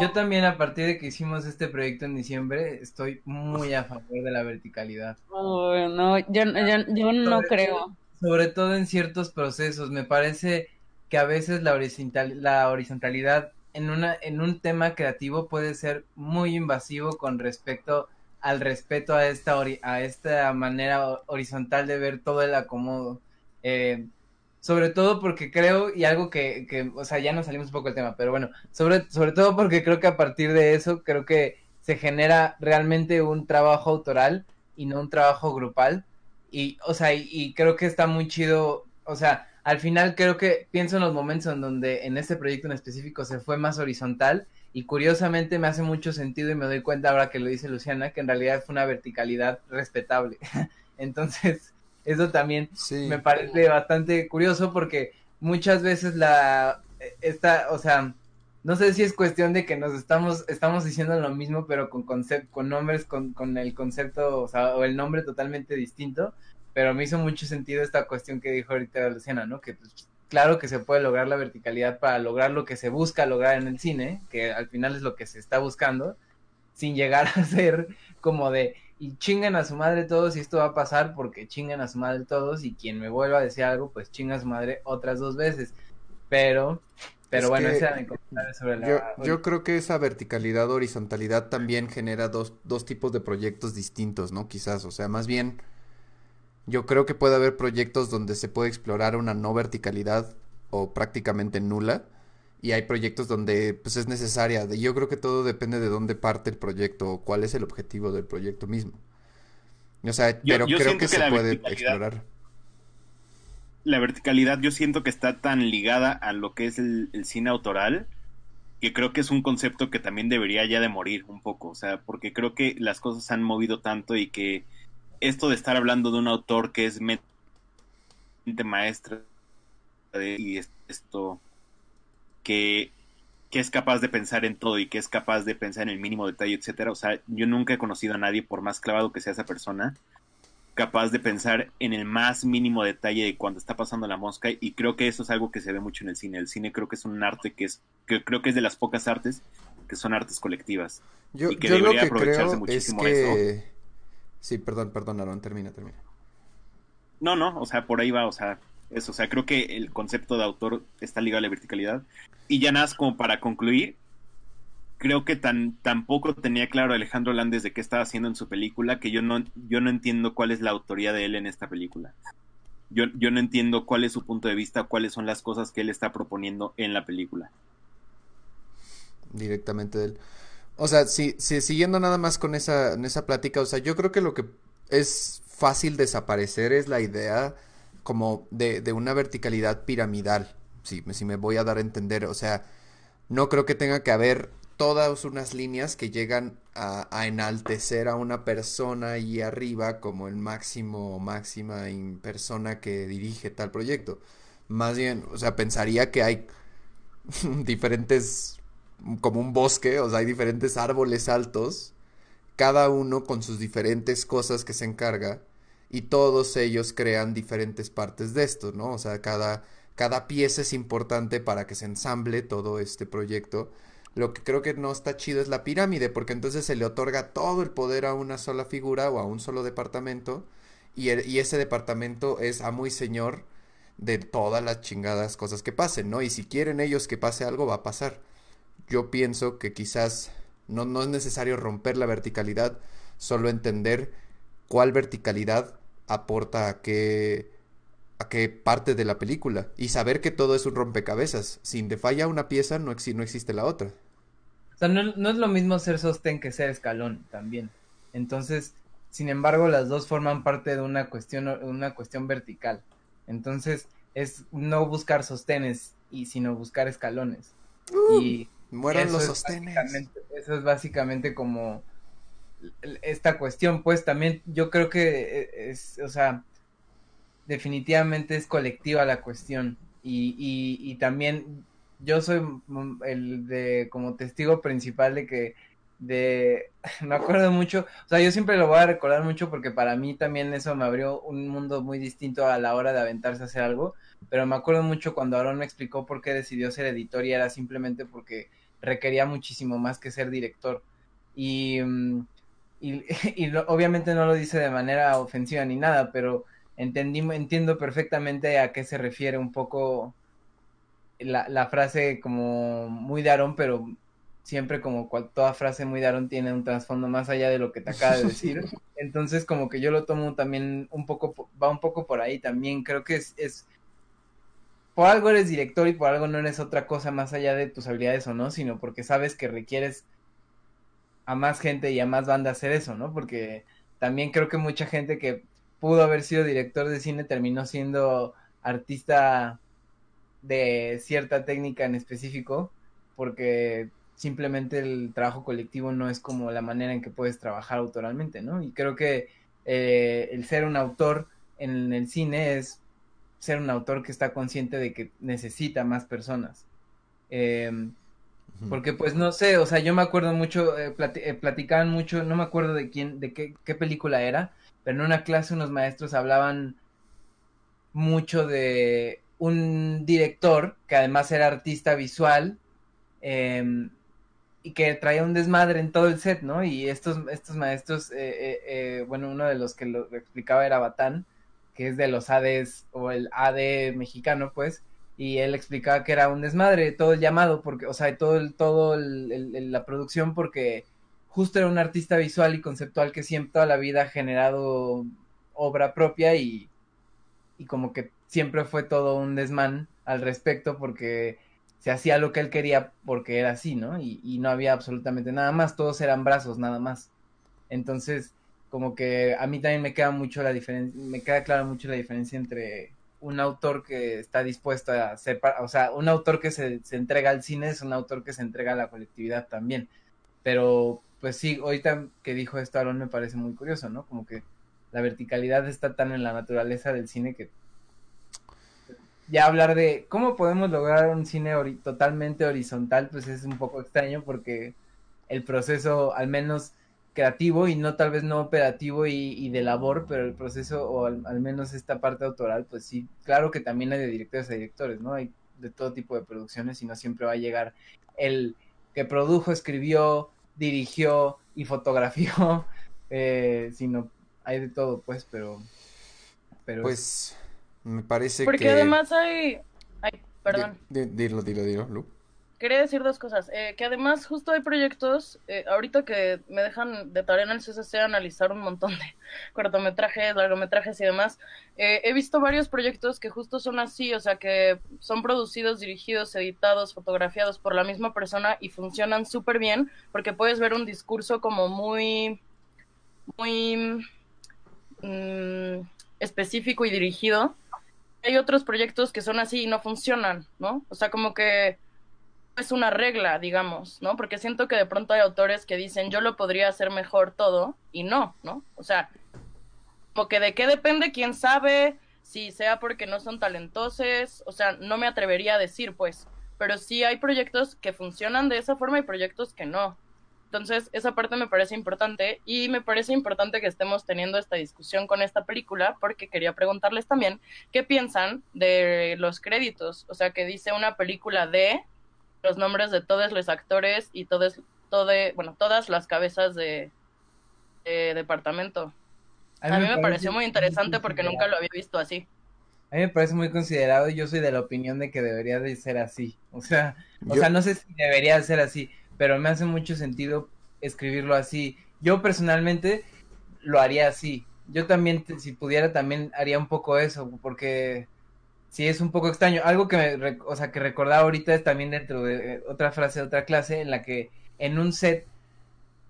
Yo también a partir de que hicimos este proyecto en diciembre estoy muy a favor de la verticalidad. No, yo, yo, yo no Sobre creo. Sobre todo en ciertos procesos. Me parece que a veces la, horizontal, la horizontalidad en, una, en un tema creativo puede ser muy invasivo con respecto al respeto a esta, a esta manera ho- horizontal de ver todo el acomodo. Eh, sobre todo porque creo, y algo que, que, o sea, ya nos salimos un poco del tema, pero bueno, sobre, sobre todo porque creo que a partir de eso, creo que se genera realmente un trabajo autoral y no un trabajo grupal. Y, o sea, y, y creo que está muy chido, o sea, al final creo que pienso en los momentos en donde en este proyecto en específico se fue más horizontal y curiosamente me hace mucho sentido y me doy cuenta ahora que lo dice Luciana que en realidad fue una verticalidad respetable. *laughs* Entonces, eso también Sí. me parece bastante curioso porque muchas veces la esta, o sea, no sé si es cuestión de que nos estamos estamos diciendo lo mismo pero con concept, con nombres con, con el concepto, o sea, o el nombre totalmente distinto, pero me hizo mucho sentido esta cuestión que dijo ahorita Luciana, ¿no? Que pues, claro que se puede lograr la verticalidad para lograr lo que se busca lograr en el cine, que al final es lo que se está buscando, sin llegar *laughs* a ser como de y chingan a su madre todos y esto va a pasar porque chingan a su madre todos y quien me vuelva a decir algo pues chinga a su madre otras dos veces pero pero Es bueno ese era mi comentario sobre la Yo, yo creo que esa verticalidad, horizontalidad también genera dos, dos tipos de proyectos distintos, ¿no? Quizás, o sea, más bien, yo creo que puede haber proyectos donde se puede explorar una no verticalidad o prácticamente nula, y hay proyectos donde pues es necesaria. Yo creo que todo depende de dónde parte el proyecto o cuál es el objetivo del proyecto mismo. O sea, Yo- pero yo creo que que se puede explorar. la verticalidad yo siento que está tan ligada a lo que es el, el cine autoral que creo que es un concepto que también debería ya de morir un poco, o sea, porque creo que las cosas se han movido tanto y que esto de estar hablando de un autor que es mente maestra de- y es- esto que, que es capaz de pensar en todo y que es capaz de pensar en el mínimo detalle, etcétera, o sea, yo nunca he conocido a nadie por más clavado que sea esa persona capaz de pensar en el más mínimo detalle de cuando está pasando la mosca y creo que eso es algo que se ve mucho en el cine. El cine creo que es un arte que es que creo que es de las pocas artes que son artes colectivas. Yo, y que yo lo debería que aprovecharse creo es muchísimo que... Sí, perdón, perdón, Aaron, termina, termina. No, no, o sea, por ahí va, o sea, eso, o sea, creo que el concepto de autor está ligado a la verticalidad y ya nada más como para concluir, creo que tan tampoco tenía claro Alejandro Landes de qué estaba haciendo en su película que yo no yo no entiendo cuál es la autoría de él en esta película. Yo, yo no entiendo cuál es su punto de vista, cuáles son las cosas que él está proponiendo en la película. directamente de él. O sea, si, si siguiendo nada más con esa, esa plática, o sea, yo creo que lo que es fácil desaparecer es la idea como de, de una verticalidad piramidal, si, si me voy a dar a entender, o sea, no creo que tenga que haber todas unas líneas que llegan a, a enaltecer a una persona ahí arriba como el máximo o máxima persona que dirige tal proyecto. Más bien, o sea, pensaría que hay *laughs* diferentes, como un bosque, o sea, hay diferentes árboles altos, cada uno con sus diferentes cosas que se encarga, y todos ellos crean diferentes partes de esto, ¿no? O sea, cada, cada pieza es importante para que se ensamble todo este proyecto. Lo que creo que no está chido es la pirámide, porque entonces se le otorga todo el poder a una sola figura o a un solo departamento, y, el- y ese departamento es amo y señor de todas las chingadas cosas que pasen, ¿no? Y si quieren ellos que pase algo, va a pasar. Yo pienso que quizás no, no es necesario romper la verticalidad, solo entender cuál verticalidad aporta a qué, a qué parte de la película y saber que todo es un rompecabezas. Si te falla una pieza, no, no existe la otra. O sea, no, no es lo mismo ser sostén que ser escalón también. Entonces, sin embargo, las dos forman parte de una cuestión, una cuestión vertical. Entonces, es no buscar sostenes y sino buscar escalones. y Mueran los es sostenes. Eso es básicamente como esta cuestión, pues también yo creo que eh, es, o sea, definitivamente es colectiva la cuestión y, y, y también yo soy mm, el de como testigo principal de que de, *laughs* me acuerdo mucho, o sea, yo siempre lo voy a recordar mucho porque para mí también eso me abrió un mundo muy distinto a la hora de aventarse a hacer algo, pero me acuerdo mucho cuando Aaron me explicó por qué decidió ser editor y era simplemente porque requería muchísimo más que ser director. Y, mm, y, *laughs* y obviamente no lo dice de manera ofensiva ni nada, pero entendí, entiendo perfectamente a qué se refiere un poco la, la frase como muy de Aaron, pero siempre como cual, toda frase muy de Aaron tiene un trasfondo más allá de lo que te acaba de decir. *laughs* Entonces como que yo lo tomo también un poco, va un poco por ahí también. Creo que es, es, por algo eres director y por algo no eres otra cosa más allá de tus habilidades o no, sino porque sabes que requieres a más gente y a más banda hacer eso, ¿no? Porque también creo que mucha gente que pudo haber sido director de cine terminó siendo artista de cierta técnica en específico, porque simplemente el trabajo colectivo no es como la manera en que puedes trabajar autoralmente, ¿no? Y creo que eh, el ser un autor en el cine es ser un autor que está consciente de que necesita más personas. Eh, porque pues no sé, o sea, yo me acuerdo mucho, eh, eh, platicaban mucho, no me acuerdo de quién, de qué, qué película era, pero en una clase unos maestros hablaban mucho de un director que además era artista visual eh, y que traía un desmadre en todo el set, ¿no? Y estos, estos maestros, eh, eh, eh, bueno, uno de los que lo explicaba era Batán, que es de los ADs o el AD mexicano, pues, y él explicaba que era un desmadre todo el llamado, porque, o sea, todo el, todo el, la producción, porque justo era un artista visual y conceptual que siempre toda la vida ha generado obra propia y, y como que siempre fue todo un desmán al respecto porque se hacía lo que él quería porque era así, ¿no? Y, y, no había absolutamente nada más, todos eran brazos nada más. Entonces, como que a mí también me queda mucho la diferencia, me queda clara mucho la diferencia entre un autor que está dispuesto a hacer, o sea, un autor que se, entrega al cine es un autor que se entrega a la colectividad también. Pero, pues sí, ahorita que dijo esto Aaron me parece muy curioso, ¿no? Como que la verticalidad está tan en la naturaleza del cine que ya hablar de cómo podemos lograr un cine totalmente horizontal, pues es un poco extraño porque el proceso, al menos creativo y no tal vez no operativo y, y de labor, pero el proceso o al, al, menos esta parte autoral, pues sí, claro que también hay de directores a directores, ¿no? Hay de todo tipo de producciones y no siempre va a llegar el que produjo, escribió, dirigió y fotografió, *laughs* eh, sino hay de todo, pues, pero... pero pues... Me parece Porque que... Porque además hay... Ay, perdón. Dilo, dilo, dilo, Lu. Quería decir dos cosas. Eh, que además justo hay proyectos, eh, ahorita que me dejan de tarea en el CCC analizar un montón de *laughs* cortometrajes, largometrajes y demás, eh, he visto varios proyectos que justo son así, o sea, que son producidos, dirigidos, editados, fotografiados por la misma persona y funcionan súper bien porque puedes ver un discurso como muy, muy mmm, específico y dirigido hay otros proyectos que son así y no funcionan, ¿no? O sea, como que es una regla, digamos, ¿no? Porque siento que de pronto hay autores que dicen yo lo podría hacer mejor todo y no, ¿no? O sea, como que de qué depende, quién sabe, si sea porque no son talentosos, o sea, no me atrevería a decir, pues, pero sí hay proyectos que funcionan de esa forma y proyectos que no. Entonces, esa parte me parece importante y me parece importante que estemos teniendo esta discusión con esta película porque quería preguntarles también qué piensan de los créditos, o sea, que dice una película de los nombres de todos los actores y todos, todo, bueno, todas las cabezas de, de departamento. A mí, a mí me, me pareció muy interesante porque nunca lo había visto así. A mí me parece muy considerado y yo soy de la opinión de que debería de ser así. O sea, yo... o sea, no sé si debería de ser así, pero me hace mucho sentido escribirlo así. Yo personalmente lo haría así. Yo también, si pudiera, también haría un poco eso, porque sí es un poco extraño. Algo que me, o sea, que recordaba ahorita es también dentro de otra frase de otra clase en la que en un set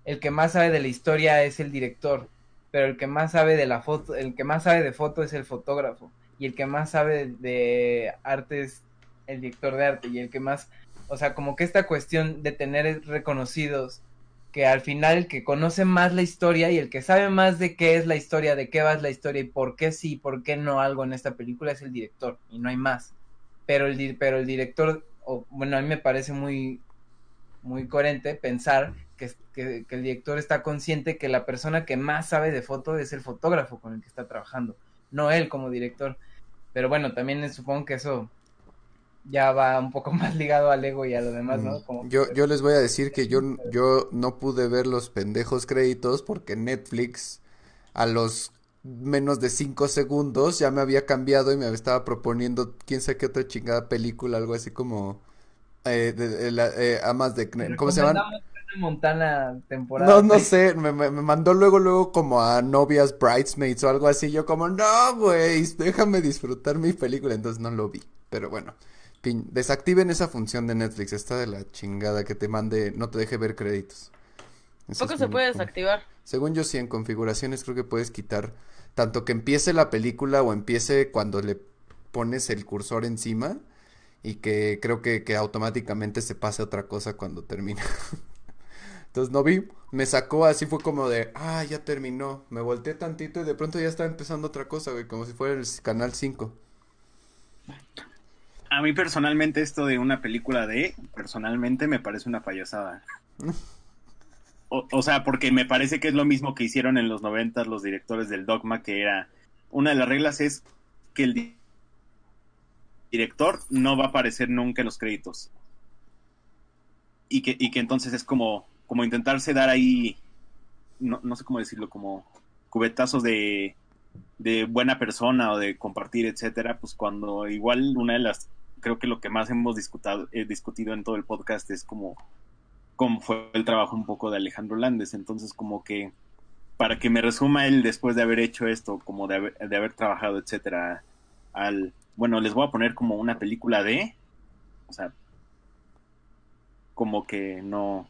el que más sabe de la historia es el director, pero el que más sabe de la foto, el que más sabe de foto es el fotógrafo y el que más sabe de arte es el director de arte y el que más o sea, como que esta cuestión de tener reconocidos que al final el que conoce más la historia y el que sabe más de qué es la historia, de qué va la historia y por qué sí, por qué no algo en esta película es el director y no hay más. Pero el, pero el director, bueno, a mí me parece muy, muy coherente pensar que, que, que el director está consciente que la persona que más sabe de foto es el fotógrafo con el que está trabajando, no él como director. Pero bueno, también supongo que eso ya va un poco *laughs* más ligado al ego y a lo demás, ¿no? Mm, Como Yo, que- yo les voy a decir que yo, yo no pude ver los pendejos créditos porque Netflix a los menos de cinco segundos ya me había cambiado y me estaba proponiendo quién sabe qué otra chingada película, algo así como eh, de, de la- eh, Amas de... ¿Cómo se llaman? Montana temporada. No, no sé, me, me- me mandó luego, luego como a novias bridesmaids o algo así. Yo como, no, güey, déjame disfrutar mi película. Entonces no lo vi. Pero bueno, desactiven esa función de Netflix. Está de la chingada que te mande, no te deje ver créditos. Eso Poco se puede desactivar. Según yo sí, en configuraciones creo que puedes quitar tanto que empiece la película o empiece cuando le pones el cursor encima y que creo que, que automáticamente se pase a otra cosa cuando termina. *laughs* Entonces no vi, me sacó así fue como de, ah, ya terminó. Me volteé tantito y de pronto ya estaba empezando otra cosa, güey, como si fuera el canal 5. A mí personalmente esto de una película de, personalmente me parece una payasada. *laughs* O, o sea, porque me parece que es lo mismo que hicieron en los noventas los directores del Dogma, que era, una de las reglas es que el di- director no va a aparecer nunca en los créditos. Y que, y que entonces es como, como intentarse dar ahí, no, no sé cómo decirlo, como cubetazos de, de buena persona o de compartir, etcétera, pues cuando igual una de las, creo que lo que más hemos discutado, eh, discutido en todo el podcast es como cómo fue el trabajo un poco de Alejandro Landes, entonces como que para que me resuma él después de haber hecho esto, como de haber, de haber trabajado, etcétera, al, bueno, les voy a poner como una película de, o sea, como que no,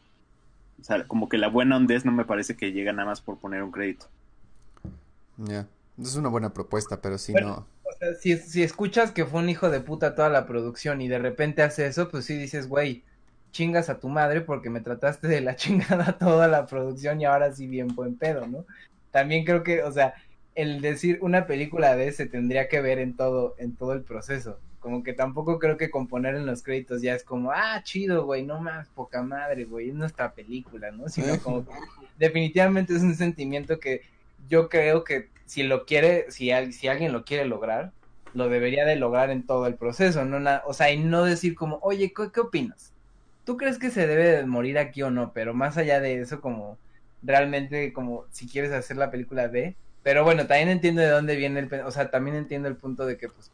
o sea, como que la buena hondez no me parece que llega nada más por poner un crédito. Ya, Es una buena propuesta, pero si Bueno. no... Sea, si, si escuchas que fue un hijo de puta toda la producción y de repente hace eso, pues sí dices, güey, chingas a tu madre porque me trataste de la *laughs* chingada toda la producción y ahora sí bien buen pedo, ¿no? También creo que, o sea, el decir una película de ese tendría que ver en todo, en todo el proceso. Como que tampoco creo que componer en los créditos ya es como, ah, chido, güey, no más, poca madre, güey, es nuestra película, ¿no? Sino como que definitivamente es un sentimiento que yo creo que si lo quiere, si, si alguien lo quiere lograr, lo debería de lograr en todo el proceso, no o sea, y no decir como, oye, ¿qué, qué opinas? ¿Tú crees que se debe de morir aquí o no? Pero más allá de eso, como realmente, como si quieres hacer la película de, pero bueno, también entiendo de dónde viene el, o sea, también entiendo el punto de que pues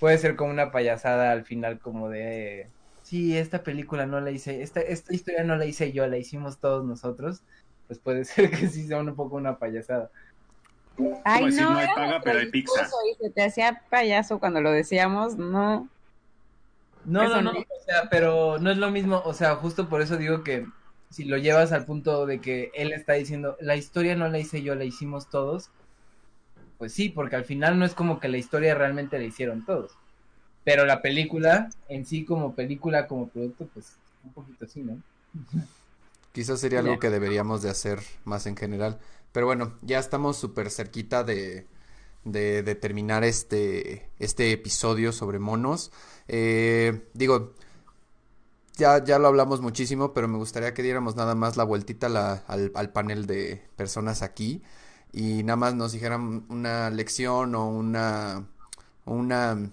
puede ser como una payasada al final, como de, sí, esta película no la hice, esta, esta historia no la hice yo, la hicimos todos nosotros, pues puede *laughs* ser que sí sea un poco una payasada. Ay, decir, no, no hay paga, pero hay pizza. Y te hacía payaso cuando lo decíamos, no. No, Eso no, no, no. o sea, pero no es lo mismo, o sea, justo por eso digo que si lo llevas al punto de que él está diciendo, la historia no la hice yo, la hicimos todos, pues sí, porque al final no es como que la historia realmente la hicieron todos. Pero la película, en sí como película, como producto, pues un poquito así, ¿no? Quizás sería algo que deberíamos de hacer más en general. Pero bueno, ya estamos súper cerquita de, de, terminar este, este episodio sobre monos. Eh, digo, ya, ya lo hablamos muchísimo, pero me gustaría que diéramos nada más la vueltita al, panel de personas aquí y nada más nos dijeran una lección o una, una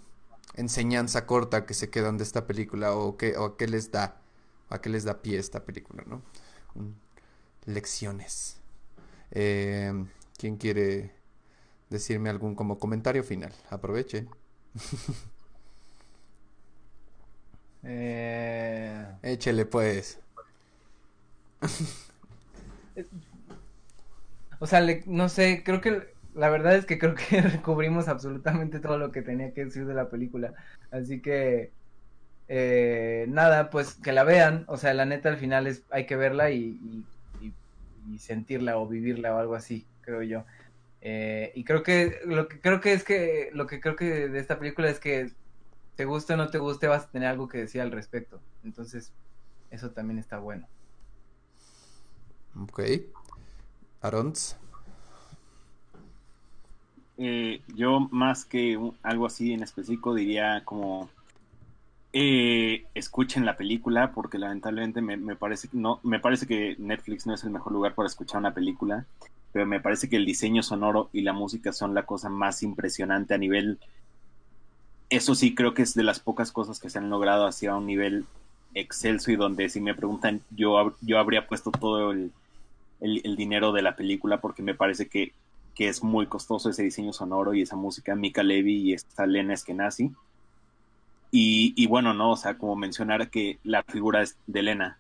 enseñanza corta que se quedan de esta película o qué, o qué les da, a qué les da pie esta película, ¿no? Lecciones. Eh, ¿quién quiere decirme algún como comentario final? Aprovechen. *laughs* Eh, Échele pues. *laughs* o sea, le- no sé, creo que la verdad es que creo que *laughs* recubrimos absolutamente todo lo que tenía que decir de la película. Así que, eh, nada, pues que la vean. O sea, la neta al final es, hay que verla y, y- y- sentirla o vivirla o algo así, creo yo. Eh, y creo que lo que creo que es que lo que creo que de esta película es que te guste o no te guste vas a tener algo que decir al respecto. Entonces, eso también está bueno. Ok. Arons. Eh, yo más que un- algo así en específico diría como Eh, escuchen la película porque lamentablemente me, me parece no me parece que Netflix no es el mejor lugar para escuchar una película pero me parece que el diseño sonoro y la música son la cosa más impresionante a nivel eso sí creo que es de las pocas cosas que se han logrado hacia un nivel excelso y donde si me preguntan yo yo habría puesto todo el, el, el dinero de la película porque me parece que, que, es muy costoso ese diseño sonoro y esa música. Mika Levy y esta Lena Eskenazi y, y, bueno, no, o sea, como mencionar que la figura es de Lena.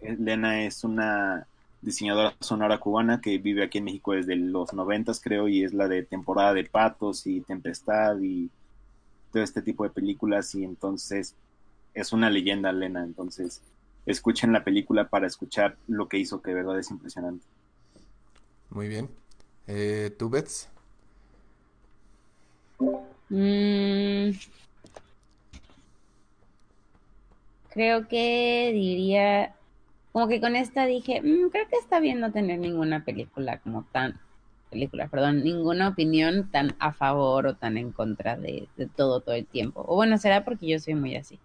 Lena es una diseñadora sonora cubana que vive aquí en México desde los noventas, creo, y es la de temporada de patos y tempestad y todo este tipo de películas. Y entonces es una leyenda, Lena. Entonces, escuchen la película para escuchar lo que hizo, que de verdad es impresionante. Muy bien. Eh, ¿Tú, Bets? Mm, creo que diría, como que con esta dije, mmm, creo que está bien no tener ninguna película como tan, película, perdón, ninguna opinión tan a favor o tan en contra de, todo todo el tiempo. O bueno, será porque yo soy muy así.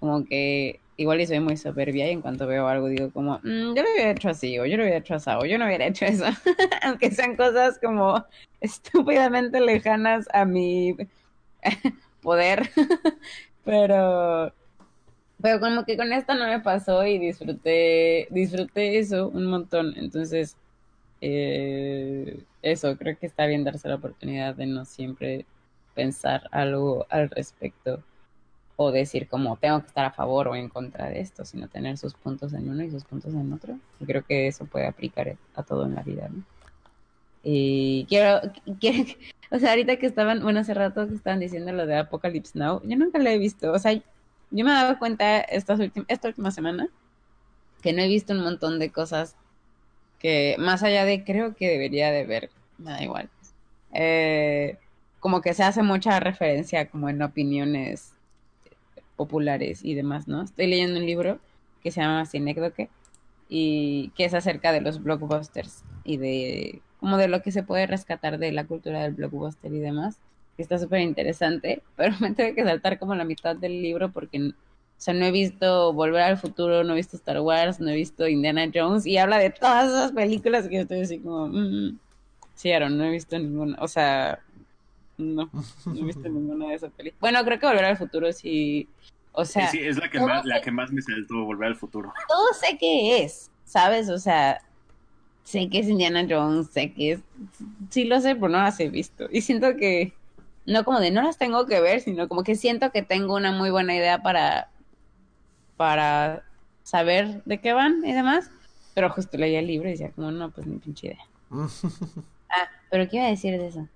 Como que igual y soy muy soberbia y en cuanto veo algo digo como, mmm, yo lo hubiera hecho así, o yo lo hubiera hecho así, o yo no hubiera hecho eso. *laughs* Aunque sean cosas como estúpidamente lejanas a mi *laughs* poder. *laughs* Pero pero como que con esta no me pasó y disfruté, disfruté eso un montón. Entonces, eh, eso, creo que está bien darse la oportunidad de no siempre pensar algo al respecto o decir como tengo que estar a favor o en contra de esto, sino tener sus puntos en uno y sus puntos en otro. Y creo que eso puede aplicar a todo en la vida, ¿no? Y quiero, *laughs* quiero, o sea, ahorita que estaban, bueno, hace rato que estaban diciendo lo de Apocalypse Now, yo nunca lo he visto, o sea, yo me he dado cuenta estas esta última semana que no he visto un montón de cosas que más allá de creo que debería de ver, me da igual. Eh, como que se hace mucha referencia como en opiniones populares y demás, ¿no? Estoy leyendo un libro que se llama Sinécdoque y que es acerca de los blockbusters y de como de lo que se puede rescatar de la cultura del blockbuster y demás que está súper interesante, *laughs* pero me tengo que saltar como la mitad del libro porque, o sea, no he visto Volver al Futuro, no he visto Star Wars, no he visto Indiana Jones y habla de todas esas películas que yo estoy así como, mm, sí, Aaron, no he visto ninguna, o sea, no, no he visto *laughs* ninguna de esas películas. Bueno, creo que Volver al Futuro sí, o sea... Sí, es la que, más, la que más me saltó, Volver al Futuro. *laughs* Todo sé que es, ¿sabes? O sea, sé que es Indiana Jones, sé que es... Sí lo sé, pero no las he visto. Y siento que no como de no las tengo que ver, sino como que siento que tengo una muy buena idea para, para saber de qué van y demás. Pero justo leía el libro y decía como, no, pues ni pinche idea. *laughs* ah, pero ¿qué iba a decir de eso?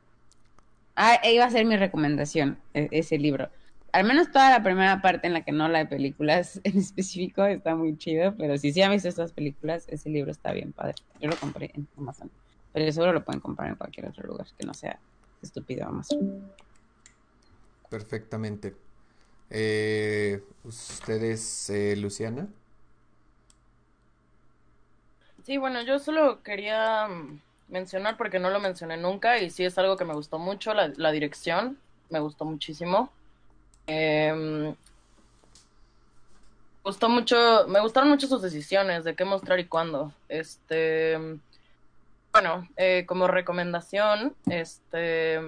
Ah, iba a ser mi recomendación, e ese libro. Al menos toda la primera parte en la que no la de películas *laughs* en específico está muy chido, pero si sí han visto estas películas, ese libro está bien padre. Yo lo compré en Amazon, pero seguro lo pueden comprar en cualquier otro lugar que no sea estúpido Amazon. Perfectamente. Eh, ¿Ustedes, eh, Luciana? Sí, bueno, yo solo quería mm, mencionar porque no lo mencioné nunca y sí es algo que me gustó mucho, la, la dirección, me gustó muchísimo. Eh, gustó mucho, me gustaron mucho sus decisiones de qué mostrar y cuándo. Este, bueno, eh, como recomendación, este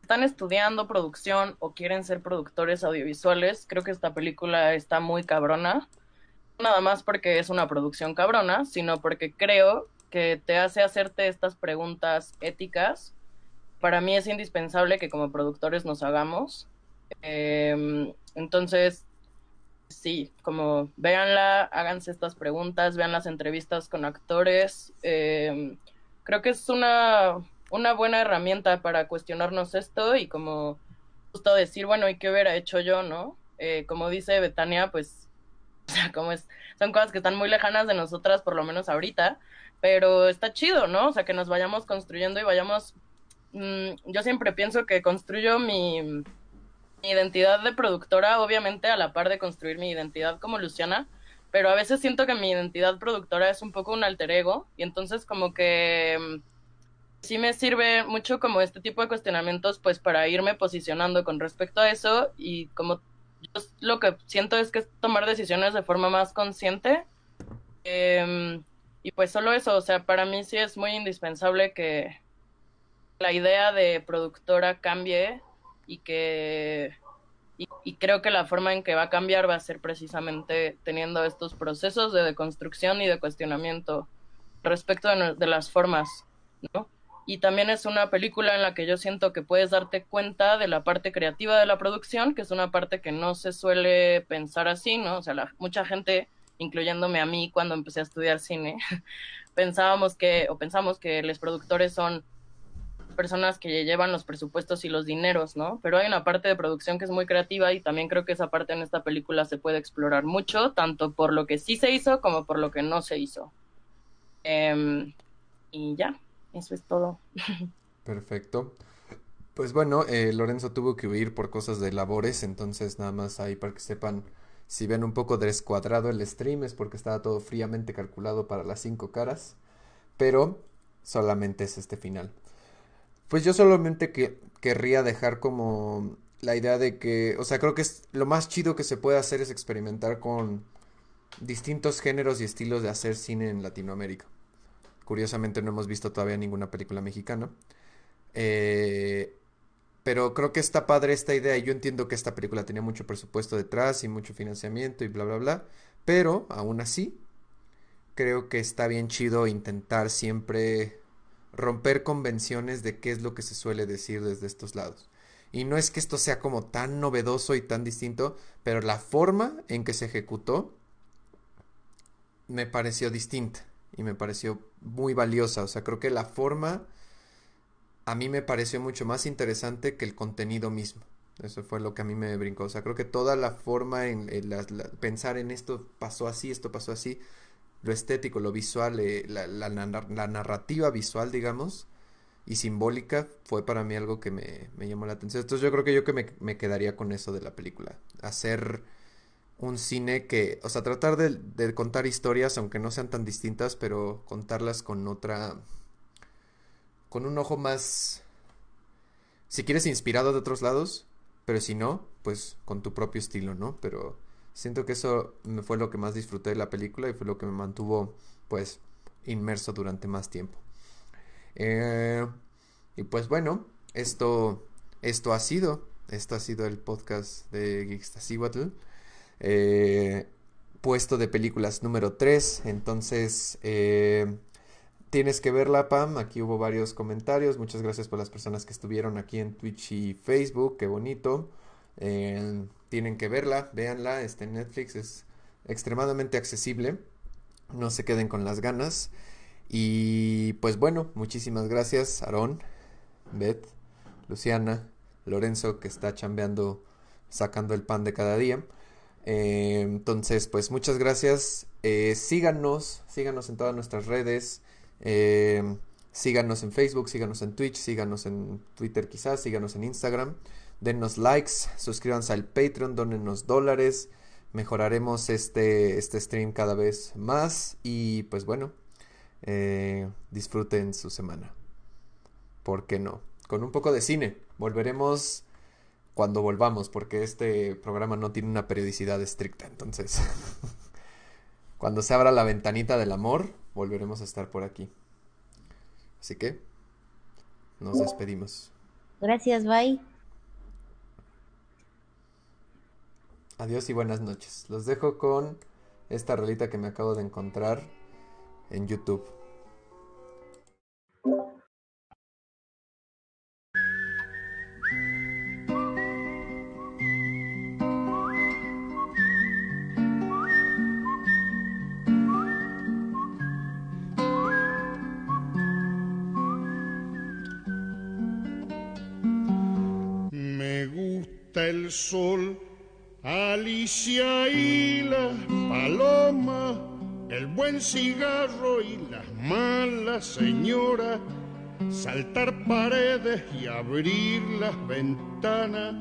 están estudiando producción o quieren ser productores audiovisuales, creo que esta película está muy cabrona. Nada más porque es una producción cabrona, sino porque creo que te hace hacerte estas preguntas éticas. Para mí es indispensable que como productores nos hagamos. Eh, entonces, sí, como véanla, háganse estas preguntas, vean las entrevistas con actores. Eh, creo que es una una buena herramienta para cuestionarnos esto y como justo decir, bueno, ¿y qué hubiera hecho yo, no? Eh, como dice Betania, pues, *laughs* o sea, como es, son cosas que están muy lejanas de nosotras, por lo menos ahorita, pero está chido, ¿no? O sea, que nos vayamos construyendo y vayamos, mmm, yo siempre pienso que construyo mi, mi identidad de productora, obviamente a la par de construir mi identidad como Luciana, pero a veces siento que mi identidad productora es un poco un alter ego y entonces como que sí me sirve mucho como este tipo de cuestionamientos pues para irme posicionando con respecto a eso y como yo lo que siento es que es tomar decisiones de forma más consciente. Em, y pues solo eso, o sea, para mí sí es muy indispensable que la idea de productora cambie y que y, creo que la forma en que va a cambiar va a ser precisamente teniendo estos procesos de deconstrucción y de cuestionamiento respecto de, las formas, ¿no? Y también es una película en la que yo siento que puedes darte cuenta de la parte creativa de la producción, que es una parte que no se suele pensar así, ¿no? O sea, mucha gente, incluyéndome a mí cuando empecé a estudiar cine, *laughs* pensábamos que, o pensamos que los productores son personas que llevan los presupuestos y los dineros, ¿no? Pero hay una parte de producción que es muy creativa y también creo que esa parte en esta película se puede explorar mucho, tanto por lo que sí se hizo como por lo que no se hizo. Em, y ya, eso es todo. *laughs* Perfecto. Pues bueno, eh, Lorenzo tuvo que huir por cosas de labores, entonces nada más ahí para que sepan, si ven un poco descuadrado el stream es porque estaba todo fríamente calculado para las cinco caras, pero solamente es este final. Pues yo solamente que querría dejar como la idea de que, o sea, creo que es lo más chido que se puede hacer es experimentar con distintos géneros y estilos de hacer cine en Latinoamérica. Curiosamente no hemos visto todavía ninguna película mexicana. Eh, pero creo que está padre esta idea y yo entiendo que esta película tenía mucho presupuesto detrás y mucho financiamiento y bla, bla, bla. Pero aún así, creo que está bien chido intentar siempre romper convenciones de qué es lo que se suele decir desde estos lados. Y no es que esto sea como tan novedoso y tan distinto, pero la forma en que se ejecutó me pareció distinta y me pareció muy valiosa. O sea, creo que la forma a mí me pareció mucho más interesante que el contenido mismo. Eso fue lo que a mí me brincó. O sea, creo que toda la forma en, pensar en esto pasó así, esto pasó así, lo estético, lo visual, eh, la, narrativa visual, digamos, y simbólica, fue para mí algo que me, llamó la atención. Entonces yo creo que yo que me, quedaría con eso de la película. Hacer un cine que, o sea, tratar de, contar historias, aunque no sean tan distintas, pero contarlas con otra, con un ojo más, si quieres, inspirado de otros lados, pero si no, pues con tu propio estilo, ¿no? Pero Siento que eso fue lo que más disfruté de la película y fue lo que me mantuvo pues inmerso durante más tiempo. Eh, y pues bueno, esto, esto ha sido, esto ha sido el podcast de Geekstasiwatl. Eh, puesto de películas número 3, entonces eh, tienes que verla, Pam. Aquí hubo varios comentarios. Muchas gracias por las personas que estuvieron aquí en Twitch y Facebook. Qué bonito. Eh, tienen que verla, véanla, está en Netflix, es extremadamente accesible, no se queden con las ganas. Y pues bueno, muchísimas gracias, Aarón, Beth, Luciana, Lorenzo, que está chambeando, sacando el pan de cada día. Eh, entonces, pues muchas gracias. Eh, síganos, síganos en todas nuestras redes. Síganos en Facebook, síganos en Twitch, síganos en Twitter quizás, síganos en Instagram dennos likes, suscríbanse al Patreon, donennos dólares, mejoraremos este, este stream cada vez más y pues bueno, eh, disfruten su semana. ¿Por qué no? Con un poco de cine. Volveremos cuando volvamos, porque este programa no tiene una periodicidad estricta. Entonces, *laughs* cuando se abra la ventanita del amor, volveremos a estar por aquí. Así que, nos despedimos. Gracias, bye. Adiós y buenas noches. Los dejo con esta rolita que me acabo de encontrar en YouTube. El sol Alicia y la paloma, el buen cigarro y las malas señoras, saltar paredes y abrir las ventanas,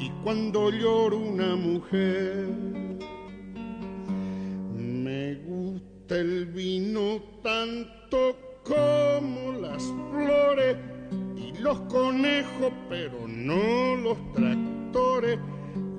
y cuando llora una mujer. Me gusta el vino tanto como las flores y los conejos, pero no los tractores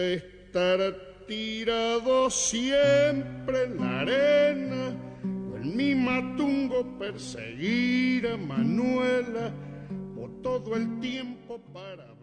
estar tirado siempre en la arena, o en mi matungo perseguir a Manuela, o todo el tiempo para